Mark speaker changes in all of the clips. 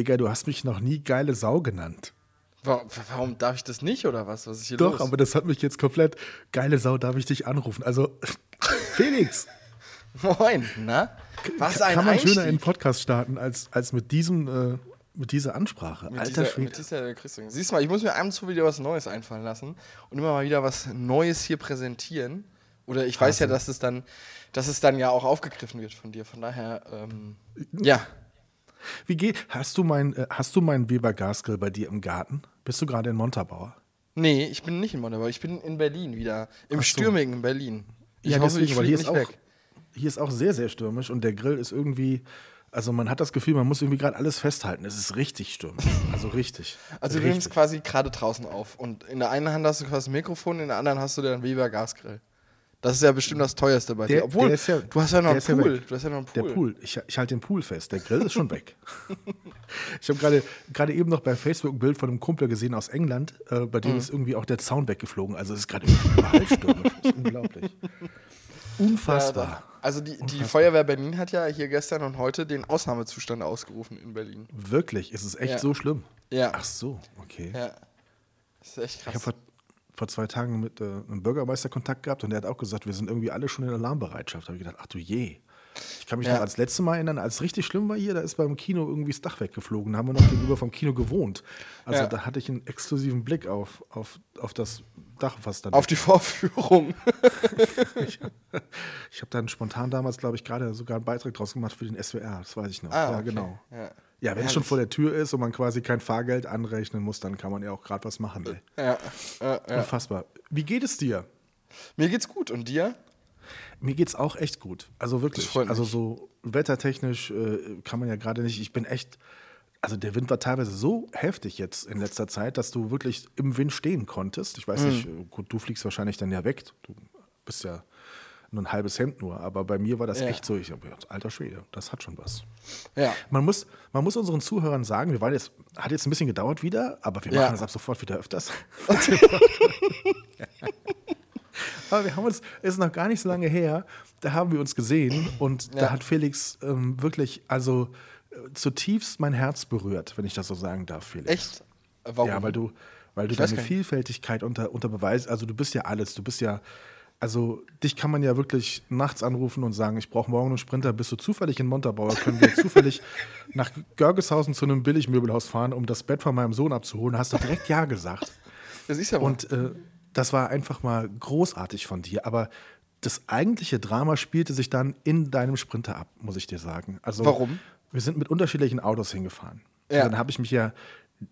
Speaker 1: Digga, du hast mich noch nie geile Sau genannt.
Speaker 2: Warum, warum darf ich das nicht oder was? Was ist hier
Speaker 1: Doch,
Speaker 2: los?
Speaker 1: aber das hat mich jetzt komplett. Geile Sau, darf ich dich anrufen? Also, Felix,
Speaker 2: Moin, na? Was
Speaker 1: kann
Speaker 2: ein
Speaker 1: man
Speaker 2: Einstieg.
Speaker 1: schöner einen Podcast starten als, als mit diesem, äh, mit dieser Ansprache?
Speaker 2: mit
Speaker 1: Alter Schwede.
Speaker 2: Siehst du mal, ich muss mir abends so wieder was Neues einfallen lassen und immer mal wieder was Neues hier präsentieren. Oder ich weiß ja, dass es dann, dass es dann ja auch aufgegriffen wird von dir. Von daher, ähm, ja.
Speaker 1: Wie geht? Hast du mein, äh, hast du meinen Weber Gasgrill bei dir im Garten? Bist du gerade in Montabaur?
Speaker 2: Nee, ich bin nicht in Montabaur, ich bin in Berlin wieder. Im stürmigen Berlin. Ich
Speaker 1: ja,
Speaker 2: hoffe,
Speaker 1: deswegen,
Speaker 2: ich
Speaker 1: weil hier ist, auch, hier ist auch sehr, sehr stürmisch und der Grill ist irgendwie. Also man hat das Gefühl, man muss irgendwie gerade alles festhalten. Es ist richtig stürmisch. Also richtig.
Speaker 2: Also du nimmst quasi gerade draußen auf und in der einen Hand hast du quasi das Mikrofon, in der anderen hast du den Weber Gasgrill. Das ist ja bestimmt das teuerste bei dir.
Speaker 1: Der-
Speaker 2: Obwohl,
Speaker 1: der ist ja-
Speaker 2: du hast ja noch einen
Speaker 1: ja
Speaker 2: Pool.
Speaker 1: weg.
Speaker 2: du hast ja noch einen
Speaker 1: Der
Speaker 2: Pool.
Speaker 1: Pool. Ich, ich halte den Pool fest. Der Grill ist schon weg. ich habe gerade gerade eben noch bei Facebook ein Bild von einem Kumpel gesehen aus England. Äh, bei
Speaker 2: Mhm.
Speaker 1: dem ist irgendwie auch der Zaun weggeflogen. Also es ist gerade überall stürmisch. Das ist unglaublich. Unfassbar.
Speaker 2: Also die, die Feuerwehr Berlin hat ja hier gestern und heute den Ausnahmezustand ausgerufen in Berlin.
Speaker 1: Wirklich, ist es echt
Speaker 2: Ja.
Speaker 1: so schlimm?
Speaker 2: Ja.
Speaker 1: Ach so, okay.
Speaker 2: Ja. Das ist echt
Speaker 1: Ich
Speaker 2: krass.
Speaker 1: habe vor, vor zwei Tagen mit äh, einem Bürgermeister Kontakt gehabt und der hat auch gesagt, wir sind irgendwie alle schon in Alarmbereitschaft. Da habe ich gedacht, ach du je. Ich kann mich
Speaker 2: Ja.
Speaker 1: noch als letzte Mal erinnern, als es richtig schlimm war hier, da ist beim Kino irgendwie das Dach weggeflogen. Da haben wir noch gegenüber vom Kino gewohnt. Also
Speaker 2: Ja.
Speaker 1: da hatte ich einen exklusiven Blick auf, auf, auf das Dach, was dann.
Speaker 2: Auf die Vorführung.
Speaker 1: ich ich habe dann spontan damals, glaube ich, gerade sogar einen Beitrag draus gemacht für den SWR. Das weiß ich noch.
Speaker 2: Ah,
Speaker 1: ja,
Speaker 2: okay.
Speaker 1: genau.
Speaker 2: Ja.
Speaker 1: Ja, wenn es schon vor der Tür ist und man quasi kein Fahrgeld anrechnen muss, dann kann man ja auch gerade was machen. Ey.
Speaker 2: Ja. Ja, ja.
Speaker 1: Unfassbar. Wie geht es dir?
Speaker 2: Mir geht's gut. Und dir?
Speaker 1: Mir geht's auch echt gut. Also wirklich. Also so wettertechnisch äh, kann man ja gerade nicht. Ich bin echt. Also der Wind war teilweise so heftig jetzt in letzter Zeit, dass du wirklich im Wind stehen konntest. Ich weiß nicht,
Speaker 2: Mhm.
Speaker 1: äh, gut, du fliegst wahrscheinlich dann ja weg. Du bist ja nur ein halbes Hemd nur. Aber bei mir war das
Speaker 2: Ja.
Speaker 1: echt so. Ich alter Schwede, das hat schon was.
Speaker 2: Ja.
Speaker 1: Man muss, man muss unseren Zuhörern sagen, wir waren jetzt, hat jetzt ein bisschen gedauert wieder, aber wir
Speaker 2: Ja.
Speaker 1: machen das ab sofort wieder öfters. aber wir haben uns, es ist noch gar nicht so lange her, da haben wir uns gesehen und da hat Felix ähm, wirklich, also äh, zutiefst mein Herz berührt, wenn ich das so sagen darf, Felix.
Speaker 2: Echt? Warum?
Speaker 1: Ja, weil du, weil du deine. Vielfältigkeit unter, unter Beweis, also du bist ja alles, du bist ja, also dich kann man ja wirklich nachts anrufen und sagen, ich brauche morgen einen Sprinter, bist du zufällig in Montabaur, können wir zufällig nach Görgeshausen zu einem Billigmöbelhaus fahren, um das Bett von meinem Sohn abzuholen, hast du direkt Ja gesagt.
Speaker 2: Das ist ja mal.
Speaker 1: Und äh, das war einfach mal großartig von dir, aber das eigentliche Drama spielte sich dann in deinem Sprinter ab, muss ich dir sagen. Also,
Speaker 2: Warum?
Speaker 1: Wir sind mit unterschiedlichen Autos hingefahren.
Speaker 2: Ja.
Speaker 1: Und dann habe ich mich ja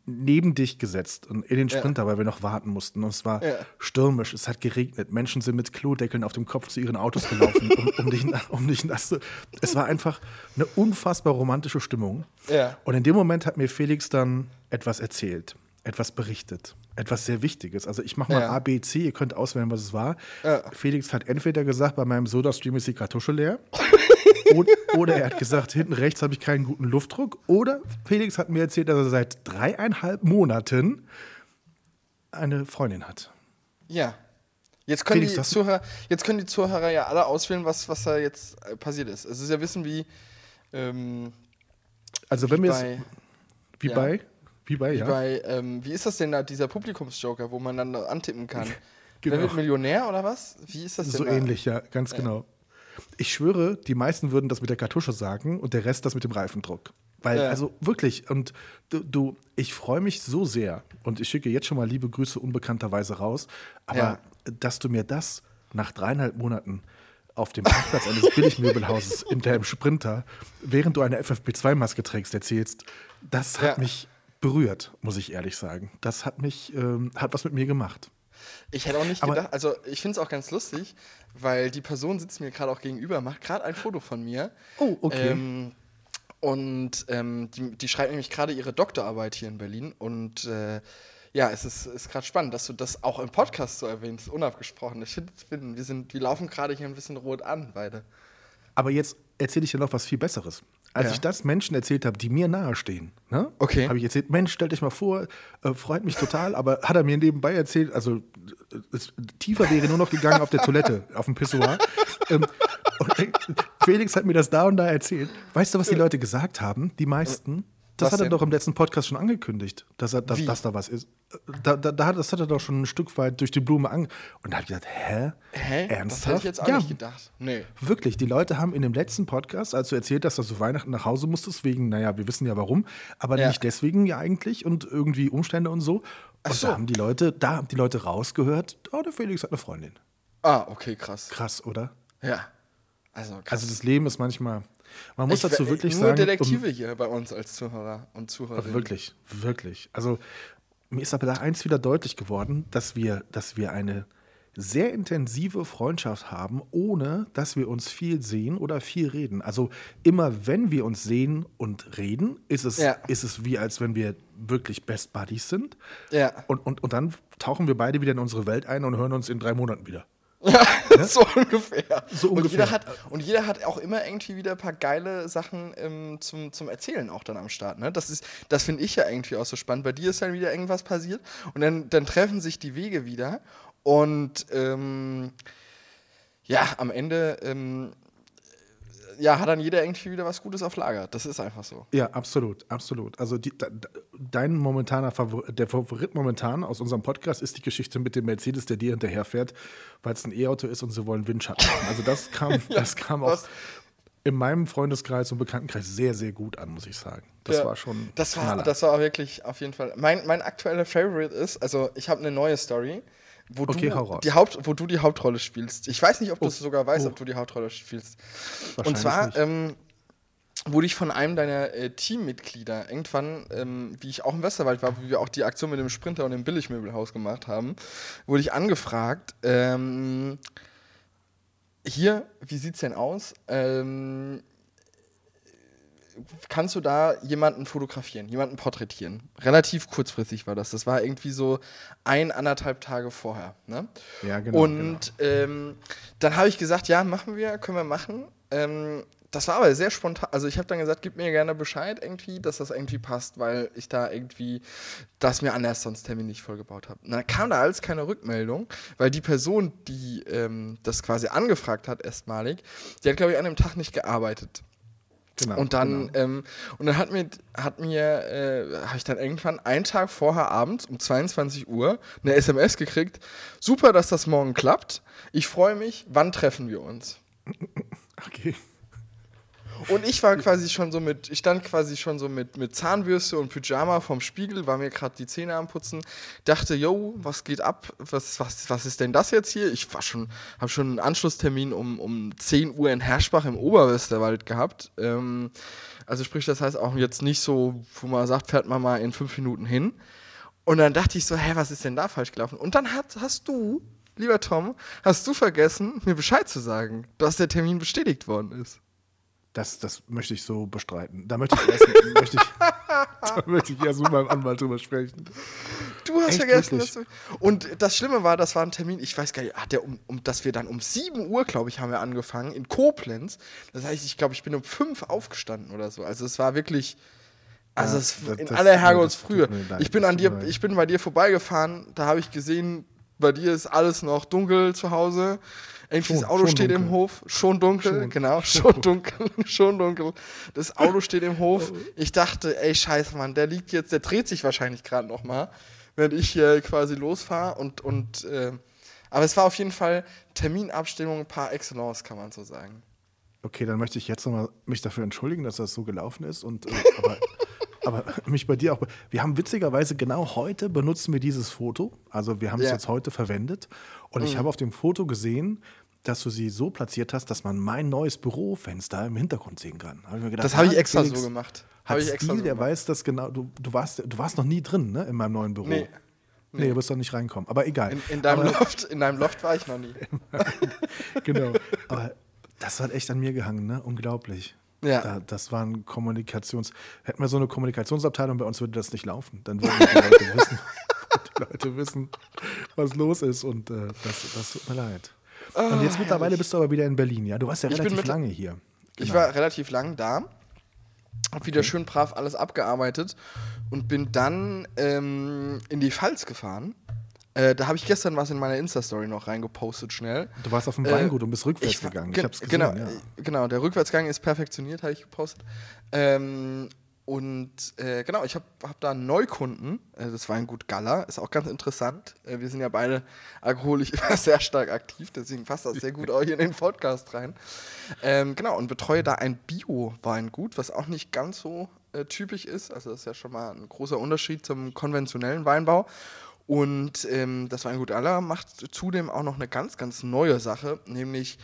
Speaker 1: neben dich gesetzt und in den Sprinter, weil wir noch warten mussten. Und es war
Speaker 2: Ja.
Speaker 1: stürmisch, es hat geregnet. Menschen sind mit Klodeckeln auf dem Kopf zu ihren Autos gelaufen, um, um, dich, um dich nass zu. Es war einfach eine unfassbar romantische Stimmung.
Speaker 2: Ja.
Speaker 1: Und in dem Moment hat mir Felix dann etwas erzählt, etwas berichtet, etwas sehr Wichtiges. Also ich mache mal
Speaker 2: Ja.
Speaker 1: A, B, C, ihr könnt auswählen, was es war.
Speaker 2: Ja.
Speaker 1: Felix hat entweder gesagt, bei meinem Soda-Stream ist die Kartusche leer. oder, oder er hat gesagt, hinten rechts habe ich keinen guten Luftdruck. Oder Felix hat mir erzählt, dass er seit dreieinhalb Monaten eine Freundin hat.
Speaker 2: Ja. Jetzt können,
Speaker 1: Felix,
Speaker 2: die Zuhörer, jetzt können die Zuhörer ja alle auswählen, was, was da jetzt äh, passiert ist. Es ist ja wissen, wie, ähm,
Speaker 1: Also wenn
Speaker 2: Wie
Speaker 1: wir es. Wie
Speaker 2: ja.
Speaker 1: bei? Wie bei,
Speaker 2: wie
Speaker 1: ja.
Speaker 2: bei, ähm, wie ist das denn da, dieser Publikumsjoker, wo man dann antippen kann?
Speaker 1: Genau.
Speaker 2: Wer wird Millionär oder was? Wie ist das denn
Speaker 1: So
Speaker 2: da?
Speaker 1: ähnlich, ja, ganz genau. Ich schwöre, die meisten würden das mit der Kartusche sagen und der Rest das mit dem Reifendruck. Weil,
Speaker 2: Ja.
Speaker 1: also wirklich, und du, du ich freue mich so sehr und ich schicke jetzt schon mal liebe Grüße unbekannterweise raus, aber
Speaker 2: Ja.
Speaker 1: dass du mir das nach dreieinhalb Monaten auf dem Parkplatz eines Billigmöbelhauses in deinem Sprinter, während du eine FFP2-Maske trägst, erzählst, das hat
Speaker 2: Ja.
Speaker 1: mich berührt, muss ich ehrlich sagen. Das hat mich, ähm, hat was mit mir gemacht.
Speaker 2: Ich hätte auch nicht
Speaker 1: Aber-
Speaker 2: gedacht, also ich finde es auch ganz lustig, weil die Person sitzt mir gerade auch gegenüber, macht gerade ein Foto von mir.
Speaker 1: Oh, okay.
Speaker 2: Ähm, Und ähm, die, die schreibt nämlich gerade ihre Doktorarbeit hier in Berlin. Und äh, ja, es ist, ist gerade spannend, dass du das auch im Podcast so erwähnst, unabgesprochen. Ich finde, find, wir, sind, wir laufen gerade hier ein bisschen rot an, beide.
Speaker 1: Aber jetzt erzähle ich dir noch was viel Besseres. Als
Speaker 2: Ja.
Speaker 1: ich das Menschen erzählt habe, die mir nahestehen, ne?
Speaker 2: Okay.
Speaker 1: habe ich erzählt, Mensch, stell dich mal vor, äh, freut mich total, aber hat er mir nebenbei erzählt, also äh, es, tiefer wäre nur noch gegangen auf der Toilette, auf dem Pissoir. ähm, und, äh, Felix hat mir das da und da erzählt. Weißt du, was die Leute gesagt haben? Die meisten? Das
Speaker 2: Was
Speaker 1: hat er
Speaker 2: denn?
Speaker 1: doch im letzten Podcast schon angekündigt, dass, er, dass, dass da was ist. Da, da, da hat, das hat er doch schon ein Stück weit durch die Blume an. Und da habe ich gedacht, hä?
Speaker 2: Hä?
Speaker 1: Ernsthaft?
Speaker 2: Das hätte ich jetzt auch
Speaker 1: ja,
Speaker 2: nicht gedacht. Nee.
Speaker 1: Wirklich, die Leute haben in dem letzten Podcast, als du erzählt hast, dass du Weihnachten nach Hause musstest, wegen, naja, wir wissen ja warum, aber
Speaker 2: Ja.
Speaker 1: nicht deswegen ja eigentlich und irgendwie Umstände und so. Und
Speaker 2: so.
Speaker 1: da haben die Leute, da haben die Leute rausgehört, oh, der Felix hat eine Freundin.
Speaker 2: Ah, okay, krass.
Speaker 1: Krass, oder?
Speaker 2: Ja. Also, krass.
Speaker 1: Also das Leben ist manchmal, man muss
Speaker 2: Ich-
Speaker 1: dazu wirklich
Speaker 2: nur
Speaker 1: sagen.
Speaker 2: Detektive hier bei uns als Zuhörer und
Speaker 1: Um,
Speaker 2: Zuhörerinnen.
Speaker 1: wirklich, wirklich. Also mir ist aber da eins wieder deutlich geworden, dass wir, dass wir eine sehr intensive Freundschaft haben, ohne dass wir uns viel sehen oder viel reden. Also immer wenn wir uns sehen und reden, ist es,
Speaker 2: Ja.
Speaker 1: ist es wie als wenn wir wirklich Best Buddies sind.
Speaker 2: Ja.
Speaker 1: Und, und, und dann tauchen wir beide wieder in unsere Welt ein und hören uns in drei Monaten wieder.
Speaker 2: So ungefähr.
Speaker 1: So
Speaker 2: Und
Speaker 1: ungefähr.
Speaker 2: jeder, hat, und jeder hat auch immer irgendwie wieder ein paar geile Sachen ähm, zum, zum Erzählen auch dann am Start. Ne? Das, ist- das finde ich ja irgendwie auch so spannend. Bei dir ist dann wieder irgendwas passiert und dann, dann treffen sich die Wege wieder und ähm, ja, am Ende ähm, ja, hat dann jeder irgendwie wieder was Gutes auf Lager. Das ist einfach so.
Speaker 1: Ja, absolut, absolut. Also die, de- de- dein momentaner Favorit, der Favorit momentan aus unserem Podcast ist die Geschichte mit dem Mercedes, der dir hinterherfährt, weil es ein E-Auto ist und sie wollen Windschatten haben. Also das kam, das kam auch in meinem Freundeskreis und Bekanntenkreis sehr, sehr gut an, muss ich sagen. Das
Speaker 2: Ja,
Speaker 1: war schon
Speaker 2: Das war,
Speaker 1: Knaller.
Speaker 2: das war wirklich auf jeden Fall. Mein, mein aktueller Favorite ist, also ich habe eine neue Story, wo,
Speaker 1: Okay,
Speaker 2: du die Haupt, wo du die Hauptrolle spielst. Ich weiß nicht, ob du es sogar weißt,
Speaker 1: oh.
Speaker 2: ob du die Hauptrolle spielst. Und zwar ähm, wurde ich von einem deiner äh, Teammitglieder irgendwann, ähm, wie ich auch im Westerwald war, wie wir auch die Aktion mit dem Sprinter und dem Billigmöbelhaus gemacht haben, wurde ich angefragt, ähm, hier, wie sieht's denn aus? Ähm, kannst du da jemanden fotografieren, jemanden porträtieren? Relativ kurzfristig war das. Das war irgendwie so ein, anderthalb Tage vorher. Ne?
Speaker 1: Ja, genau,
Speaker 2: Und Ähm, dann habe ich gesagt, ja, machen wir, können wir machen. Ähm, das war aber sehr spontan. Also ich habe dann gesagt, gib mir gerne Bescheid irgendwie, dass das irgendwie passt, weil ich da irgendwie das mir anders sonst terminlich vollgebaut habe. Dann kam da alles keine Rückmeldung, weil die Person, die ähm, das quasi angefragt hat erstmalig, die hat, glaube ich, an dem Tag nicht gearbeitet.
Speaker 1: Genau,
Speaker 2: Und dann,
Speaker 1: genau.
Speaker 2: ähm, und dann hat mir, hat mir, äh, habe ich dann irgendwann einen Tag vorher abends um 22 Uhr eine SMS gekriegt. Super, dass das morgen klappt. Ich freue mich. Wann treffen wir uns?
Speaker 1: Okay.
Speaker 2: Und ich war quasi schon so mit, ich stand quasi schon so mit, mit Zahnbürste und Pyjama vom Spiegel, war mir gerade die Zähne am Putzen, dachte, yo, was geht ab? Was, was, was ist denn das jetzt hier? Ich war schon, habe schon einen Anschlusstermin um, um 10 Uhr in Herschbach im Oberwesterwald gehabt. Ähm, also sprich, das heißt auch jetzt nicht so, wo man sagt, fährt man mal in fünf Minuten hin. Und dann dachte ich so, hä, was ist denn da falsch gelaufen? Und dann hat, hast du, lieber Tom, hast du vergessen, mir Bescheid zu sagen, dass der Termin bestätigt worden ist.
Speaker 1: Das, das möchte ich so bestreiten. Da möchte ich erst, möchte ich, da möchte ich erst mit meinem Anwalt drüber sprechen.
Speaker 2: Du hast
Speaker 1: Echt,
Speaker 2: vergessen,
Speaker 1: wirklich?
Speaker 2: dass du. Und das Schlimme war, das war ein Termin, ich weiß gar nicht, hat der um, um, dass wir dann um 7 Uhr, glaube ich, haben wir angefangen, in Koblenz. Das heißt, ich glaube, ich bin um 5 aufgestanden oder so. Also es war wirklich. Also
Speaker 1: Ja,
Speaker 2: es,
Speaker 1: das-
Speaker 2: in
Speaker 1: das-
Speaker 2: aller Herrgottsfrühe. Ich bin an dir, ich bin bei dir vorbeigefahren, da habe ich gesehen, bei dir ist alles noch dunkel zu Hause. Irgendwie
Speaker 1: Schon-
Speaker 2: das Auto steht im
Speaker 1: dunkel.
Speaker 2: Hof, schon dunkel,
Speaker 1: Schon-
Speaker 2: genau, schon dunkel, schon dunkel. Das Auto steht im Hof. Ich dachte, ey, scheiße, Mann, der liegt jetzt, der dreht sich wahrscheinlich gerade noch mal, während ich hier quasi losfahre und, und äh, aber es war auf jeden Fall Terminabstimmung par excellence, kann man so sagen.
Speaker 1: Okay, dann möchte ich jetzt nochmal mich dafür entschuldigen, dass das so gelaufen ist. Und, äh, aber, aber mich bei dir auch. Wir haben witzigerweise genau heute benutzen wir dieses Foto. Also wir haben es
Speaker 2: Ja. Mhm.
Speaker 1: jetzt heute verwendet. Und ich habe auf dem Foto gesehen, dass du sie so platziert hast, dass man mein neues Bürofenster im Hintergrund sehen kann. Hab gedacht,
Speaker 2: Das habe ich extra
Speaker 1: Felix
Speaker 2: so gemacht.
Speaker 1: Hat
Speaker 2: Habe ich
Speaker 1: Stil,
Speaker 2: extra so
Speaker 1: der weiß das genau. Du, du, warst, du warst noch nie drin, ne, in meinem neuen Büro.
Speaker 2: Nee.
Speaker 1: Nee, du wirst doch nicht reinkommen. Aber egal.
Speaker 2: In, in, deinem
Speaker 1: Aber-
Speaker 2: Loft, in deinem Loft war ich noch nie.
Speaker 1: genau. Aber das hat echt an mir gehangen, ne? Unglaublich. Ja. Da, das waren Kommunikations. Hätten wir so eine Kommunikationsabteilung, bei uns würde das nicht laufen. Dann würden die Leute wissen, die Leute wissen, was los ist. Und äh, das, das tut mir leid. Oh, und jetzt mittlerweile herrlich. bist du aber wieder in Berlin, ja? Du warst ja relativ lange hier. Genau.
Speaker 2: Ich war relativ lang da. Hab wieder okay. schön brav alles abgearbeitet und bin dann ähm, in die Pfalz gefahren äh, da habe ich gestern was in meiner Insta-Story noch reingepostet, schnell.
Speaker 1: Du warst auf dem Weingut äh, und bist rückwärts ich, gegangen.
Speaker 2: Ich hab's gesehen, genau, ja. genau, der Rückwärtsgang ist perfektioniert, habe ich gepostet. Ähm, und äh, genau, ich habe hab da einen Neukunden, äh, das Weingut Galla, ist auch ganz interessant. Äh, wir sind ja beide alkoholisch immer sehr stark aktiv, deswegen passt das sehr gut auch hier in den Podcast rein. Ähm, genau, und betreue da ein Bio-Weingut, was auch nicht ganz so äh, typisch ist. Also das ist ja schon mal ein großer Unterschied zum konventionellen Weinbau. Und ähm, das Weingut Aller macht zudem auch noch eine ganz, ganz neue Sache, nämlich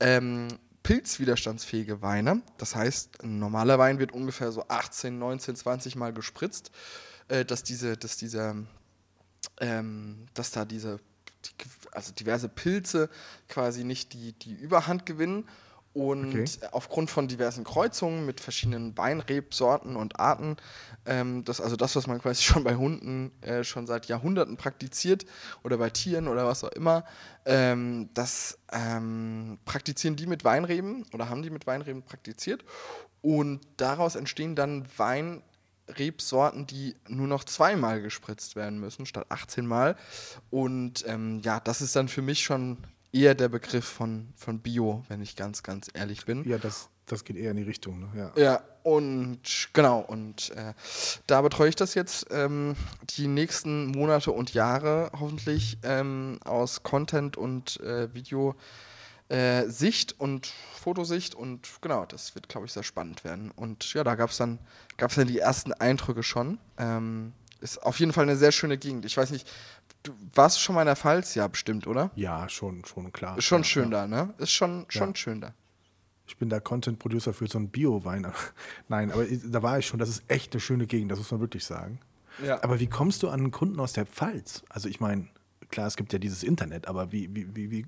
Speaker 2: ähm, pilzwiderstandsfähige Weine. Das heißt, ein normaler Wein wird ungefähr so 18, 19, 20 Mal gespritzt, äh, dass diese, dass dieser, ähm, dass da diese, die, also diverse Pilze quasi nicht die, die Überhand gewinnen und okay. aufgrund von diversen Kreuzungen mit verschiedenen Weinrebsorten und Arten, ähm, das, also das, was man quasi schon bei Hunden äh, schon seit Jahrhunderten praktiziert oder bei Tieren oder was auch immer, ähm, das ähm, praktizieren die mit Weinreben oder haben die mit Weinreben praktiziert. Und daraus entstehen dann Weinrebsorten, die nur noch zweimal gespritzt werden müssen, statt 18 Mal. Und ähm, ja, das ist dann für mich schon eher der Begriff von, von Bio, wenn ich ganz, ganz ehrlich bin.
Speaker 1: Ja, das, das geht eher in die Richtung. Ne? Ja.
Speaker 2: ja, und genau, und äh, da betreue ich das jetzt ähm, die nächsten Monate und Jahre hoffentlich ähm, aus Content und äh, Video. Äh, Sicht und Fotosicht und genau, das wird, glaube ich, sehr spannend werden. Und ja, da gab es dann, gab's dann die ersten Eindrücke schon. Ähm, ist auf jeden Fall eine sehr schöne Gegend. Ich weiß nicht, Du warst schon mal in der Pfalz, ja, bestimmt, oder?
Speaker 1: Ja, schon, schon klar.
Speaker 2: Ist schon
Speaker 1: ja,
Speaker 2: schön ja. da, ne? Ist schon, schon ja. schön da.
Speaker 1: Ich bin da Content Producer für so einen Bio-Wein. Nein, aber da war ich schon. Das ist echt eine schöne Gegend, das muss man wirklich sagen. Ja. Aber wie kommst du an einen Kunden aus der Pfalz? Also, ich meine, klar, es gibt ja dieses Internet, aber wie, wie, wie, wie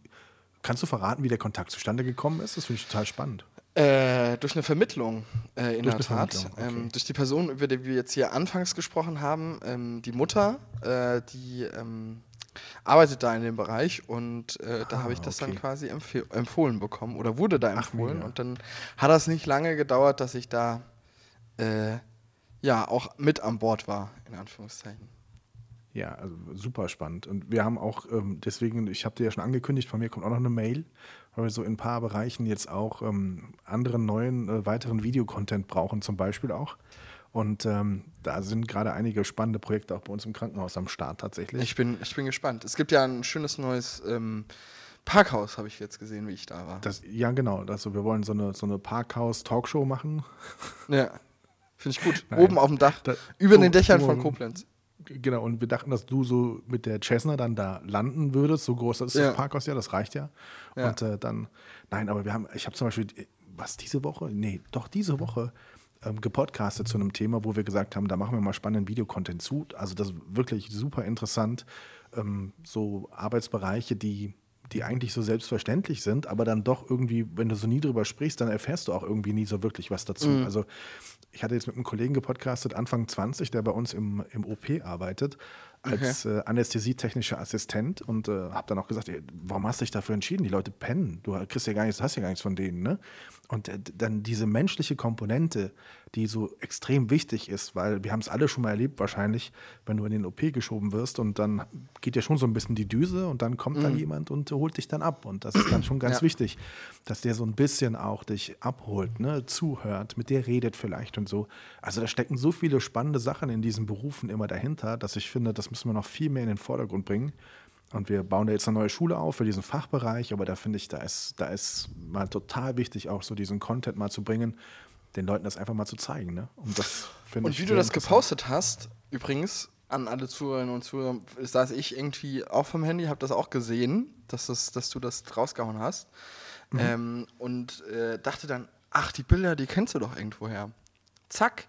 Speaker 1: kannst du verraten, wie der Kontakt zustande gekommen ist? Das finde ich total spannend.
Speaker 2: Äh, durch eine Vermittlung äh, in durch der Tat. Okay. Ähm, durch die Person, über die wir jetzt hier anfangs gesprochen haben, ähm, die Mutter, äh, die ähm, arbeitet da in dem Bereich und äh, da ah, habe ich das okay. dann quasi empf empfohlen bekommen oder wurde da empfohlen. Ach, und dann hat das nicht lange gedauert, dass ich da äh, ja auch mit an Bord war, in Anführungszeichen.
Speaker 1: Ja, also super spannend. Und wir haben auch, ähm, deswegen, ich habe dir ja schon angekündigt, von mir kommt auch noch eine Mail, weil wir so in ein paar Bereichen jetzt auch ähm, anderen neuen, äh, weiteren Videocontent brauchen, zum Beispiel auch. Und ähm, da sind gerade einige spannende Projekte auch bei uns im Krankenhaus am Start tatsächlich.
Speaker 2: Ich bin, ich bin gespannt. Es gibt ja ein schönes neues ähm, Parkhaus, habe ich jetzt gesehen, wie ich da war.
Speaker 1: Das, ja, genau. Also wir wollen so eine, so eine Parkhaus-Talkshow machen.
Speaker 2: Ja, finde ich gut. Nein. Oben auf dem Dach, da, über den Dächern von Koblenz.
Speaker 1: Genau, und wir dachten, dass du so mit der Cessna dann da landen würdest. So groß ist ja. das Parkhaus ja, das reicht ja. ja. Und äh, dann, nein, aber wir haben, ich habe zum Beispiel, was diese Woche? Nee, doch diese Woche ähm, gepodcastet zu einem Thema, wo wir gesagt haben, da machen wir mal spannenden Videocontent zu. Also das ist wirklich super interessant. Ähm, so Arbeitsbereiche, die die eigentlich so selbstverständlich sind, aber dann doch irgendwie, wenn du so nie drüber sprichst, dann erfährst du auch irgendwie nie so wirklich was dazu. Mhm. Also ich hatte jetzt mit einem Kollegen gepodcastet, Anfang 20, der bei uns im, im OP arbeitet, als okay. äh, anästhesietechnischer Assistent und äh, habe dann auch gesagt, ey, warum hast du dich dafür entschieden? Die Leute pennen, du kriegst ja gar nichts, hast ja gar nichts von denen, ne? Und äh, dann diese menschliche Komponente, die so extrem wichtig ist, weil wir haben es alle schon mal erlebt wahrscheinlich, wenn du in den OP geschoben wirst und dann geht ja schon so ein bisschen die Düse und dann kommt mhm. dann jemand und holt dich dann ab und das ist dann schon ganz ja. wichtig, dass der so ein bisschen auch dich abholt, ne, zuhört, mit dir redet vielleicht und so. Also da stecken so viele spannende Sachen in diesen Berufen immer dahinter, dass ich finde, das müssen wir noch viel mehr in den Vordergrund bringen. Und wir bauen da jetzt eine neue Schule auf für diesen Fachbereich, aber da finde ich, da ist, da ist mal total wichtig, auch so diesen Content mal zu bringen, den Leuten das einfach mal zu zeigen. Ne?
Speaker 2: Und, das und wie du das gepostet hast, übrigens, an alle Zuhörerinnen und Zuhörer, saß ich irgendwie auch vom Handy, habe das auch gesehen, dass, das, dass du das rausgehauen hast. Mhm. Ähm, und äh, dachte dann, ach, die Bilder, die kennst du doch irgendwoher. Zack,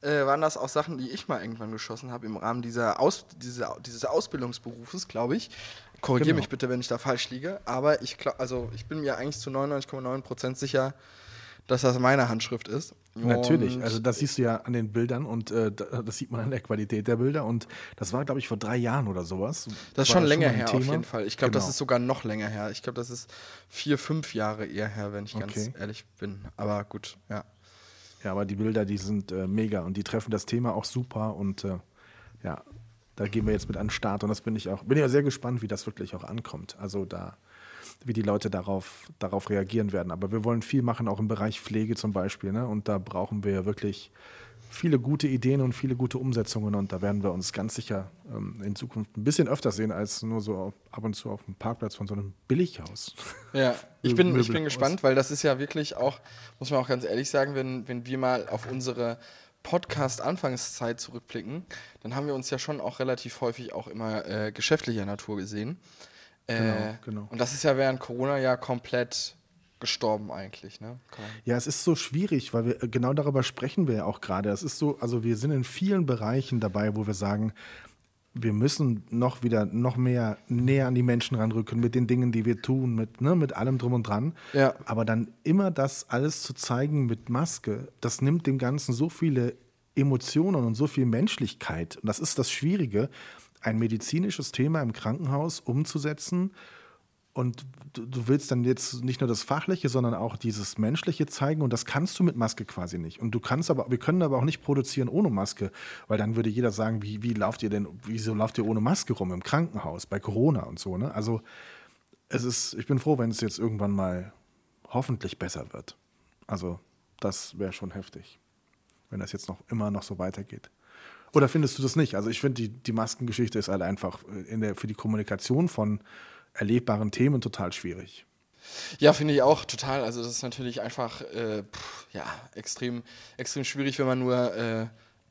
Speaker 2: äh, waren das auch Sachen, die ich mal irgendwann geschossen habe im Rahmen dieser Aus, dieser, dieses Ausbildungsberufes, glaube ich. Korrigiere genau. mich bitte, wenn ich da falsch liege. Aber ich glaube, also ich bin mir eigentlich zu 99,9% sicher, dass das meine Handschrift ist.
Speaker 1: Natürlich,
Speaker 2: Und
Speaker 1: also das siehst du ja an den Bildern und äh, da- das sieht man an der Qualität der Bilder und das war, glaube ich, vor drei Jahren oder sowas.
Speaker 2: Das ist schon länger
Speaker 1: mal ein
Speaker 2: her auf jeden Fall. Ich glaube, das
Speaker 1: Genau.
Speaker 2: ist sogar noch länger her. Ich glaube, das ist vier, fünf Jahre eher her, wenn ich ganz
Speaker 1: Okay.
Speaker 2: ehrlich bin. Aber gut, ja.
Speaker 1: Ja, aber die Bilder, die sind äh, mega und die treffen das Thema auch super und äh, ja, da gehen wir jetzt mit an den Start und das bin ich auch, bin ja sehr gespannt, wie das wirklich auch ankommt. Also da, wie die Leute darauf, darauf reagieren werden. Aber wir wollen viel machen, auch im Bereich Pflege zum Beispiel, ne? Und da brauchen wir wirklich viele gute Ideen und viele gute Umsetzungen und da werden wir uns ganz sicher ähm, in Zukunft ein bisschen öfter sehen als nur so auf, ab und zu auf dem Parkplatz von so einem Billighaus.
Speaker 2: Ja, ich bin, ich bin gespannt, weil das ist ja wirklich auch, muss man auch ganz ehrlich sagen, wenn, wenn wir mal auf unsere Podcast-Anfangszeit zurückblicken, dann haben wir uns ja schon auch relativ häufig auch immer äh, geschäftlicher Natur gesehen. Äh,
Speaker 1: Genau, genau.
Speaker 2: Und das ist ja während Corona ja komplett gestorben eigentlich, ne?
Speaker 1: Ja, es ist so schwierig, weil wir genau darüber sprechen wir ja auch gerade. Es ist so, also wir sind in vielen Bereichen dabei, wo wir sagen, wir müssen noch wieder noch mehr näher an die Menschen ranrücken mit den Dingen, die wir tun, mit, ne, mit allem drum und dran.
Speaker 2: Ja.
Speaker 1: Aber dann immer das alles zu zeigen mit Maske, das nimmt dem Ganzen so viele Emotionen und so viel Menschlichkeit. Und das ist das Schwierige, ein medizinisches Thema im Krankenhaus umzusetzen und du, du willst dann jetzt nicht nur das Fachliche, sondern auch dieses Menschliche zeigen und das kannst du mit Maske quasi nicht. Und du kannst aber, wir können aber auch nicht produzieren ohne Maske, weil dann würde jeder sagen, wie, wie lauft ihr denn, wieso lauft ihr ohne Maske rum im Krankenhaus, bei Corona und so, ne? Also es ist, ich bin froh, wenn es jetzt irgendwann mal hoffentlich besser wird. Also das wäre schon heftig, wenn das jetzt noch immer noch so weitergeht. Oder findest du das nicht? Also ich finde, die, die Maskengeschichte ist halt einfach in der, für die Kommunikation von erlebbaren Themen total schwierig.
Speaker 2: Ja, finde ich auch total. Also das ist natürlich einfach äh, pff, ja, extrem, extrem schwierig, wenn man nur äh,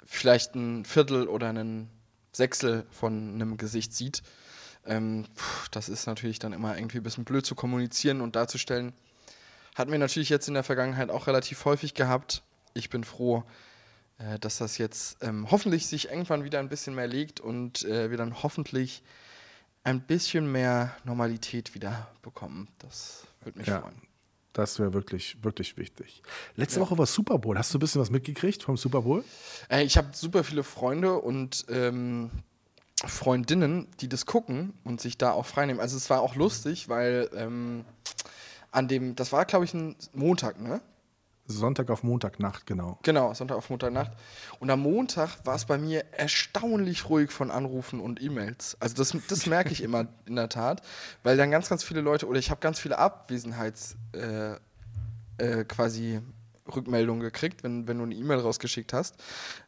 Speaker 2: vielleicht ein Viertel oder einen Sechstel von einem Gesicht sieht. Ähm, pff, das ist natürlich dann immer irgendwie ein bisschen blöd zu kommunizieren und darzustellen. Hatten wir natürlich jetzt in der Vergangenheit auch relativ häufig gehabt. Ich bin froh, äh, dass das jetzt ähm, hoffentlich sich irgendwann wieder ein bisschen mehr legt und äh, wir dann hoffentlich ein bisschen mehr Normalität wieder bekommen. Das würde mich
Speaker 1: Ja.
Speaker 2: freuen.
Speaker 1: Das wäre wirklich, wirklich wichtig. Letzte
Speaker 2: Ja.
Speaker 1: Woche war Super Bowl. Hast du ein bisschen was mitgekriegt vom Super Bowl?
Speaker 2: Äh, ich habe super viele Freunde und ähm, Freundinnen, die das gucken und sich da auch freinehmen. Also es war auch lustig, weil ähm, an dem, das war glaube ich ein Montag, ne?
Speaker 1: Sonntag auf Montagnacht, genau.
Speaker 2: Genau, Sonntag auf Montagnacht. Und am Montag war es bei mir erstaunlich ruhig von Anrufen und E-Mails. Also das, das merke ich immer in der Tat, weil dann ganz, ganz viele Leute, oder ich habe ganz viele Abwesenheits, äh, äh, quasi Rückmeldungen gekriegt, wenn, wenn du eine E-Mail rausgeschickt hast.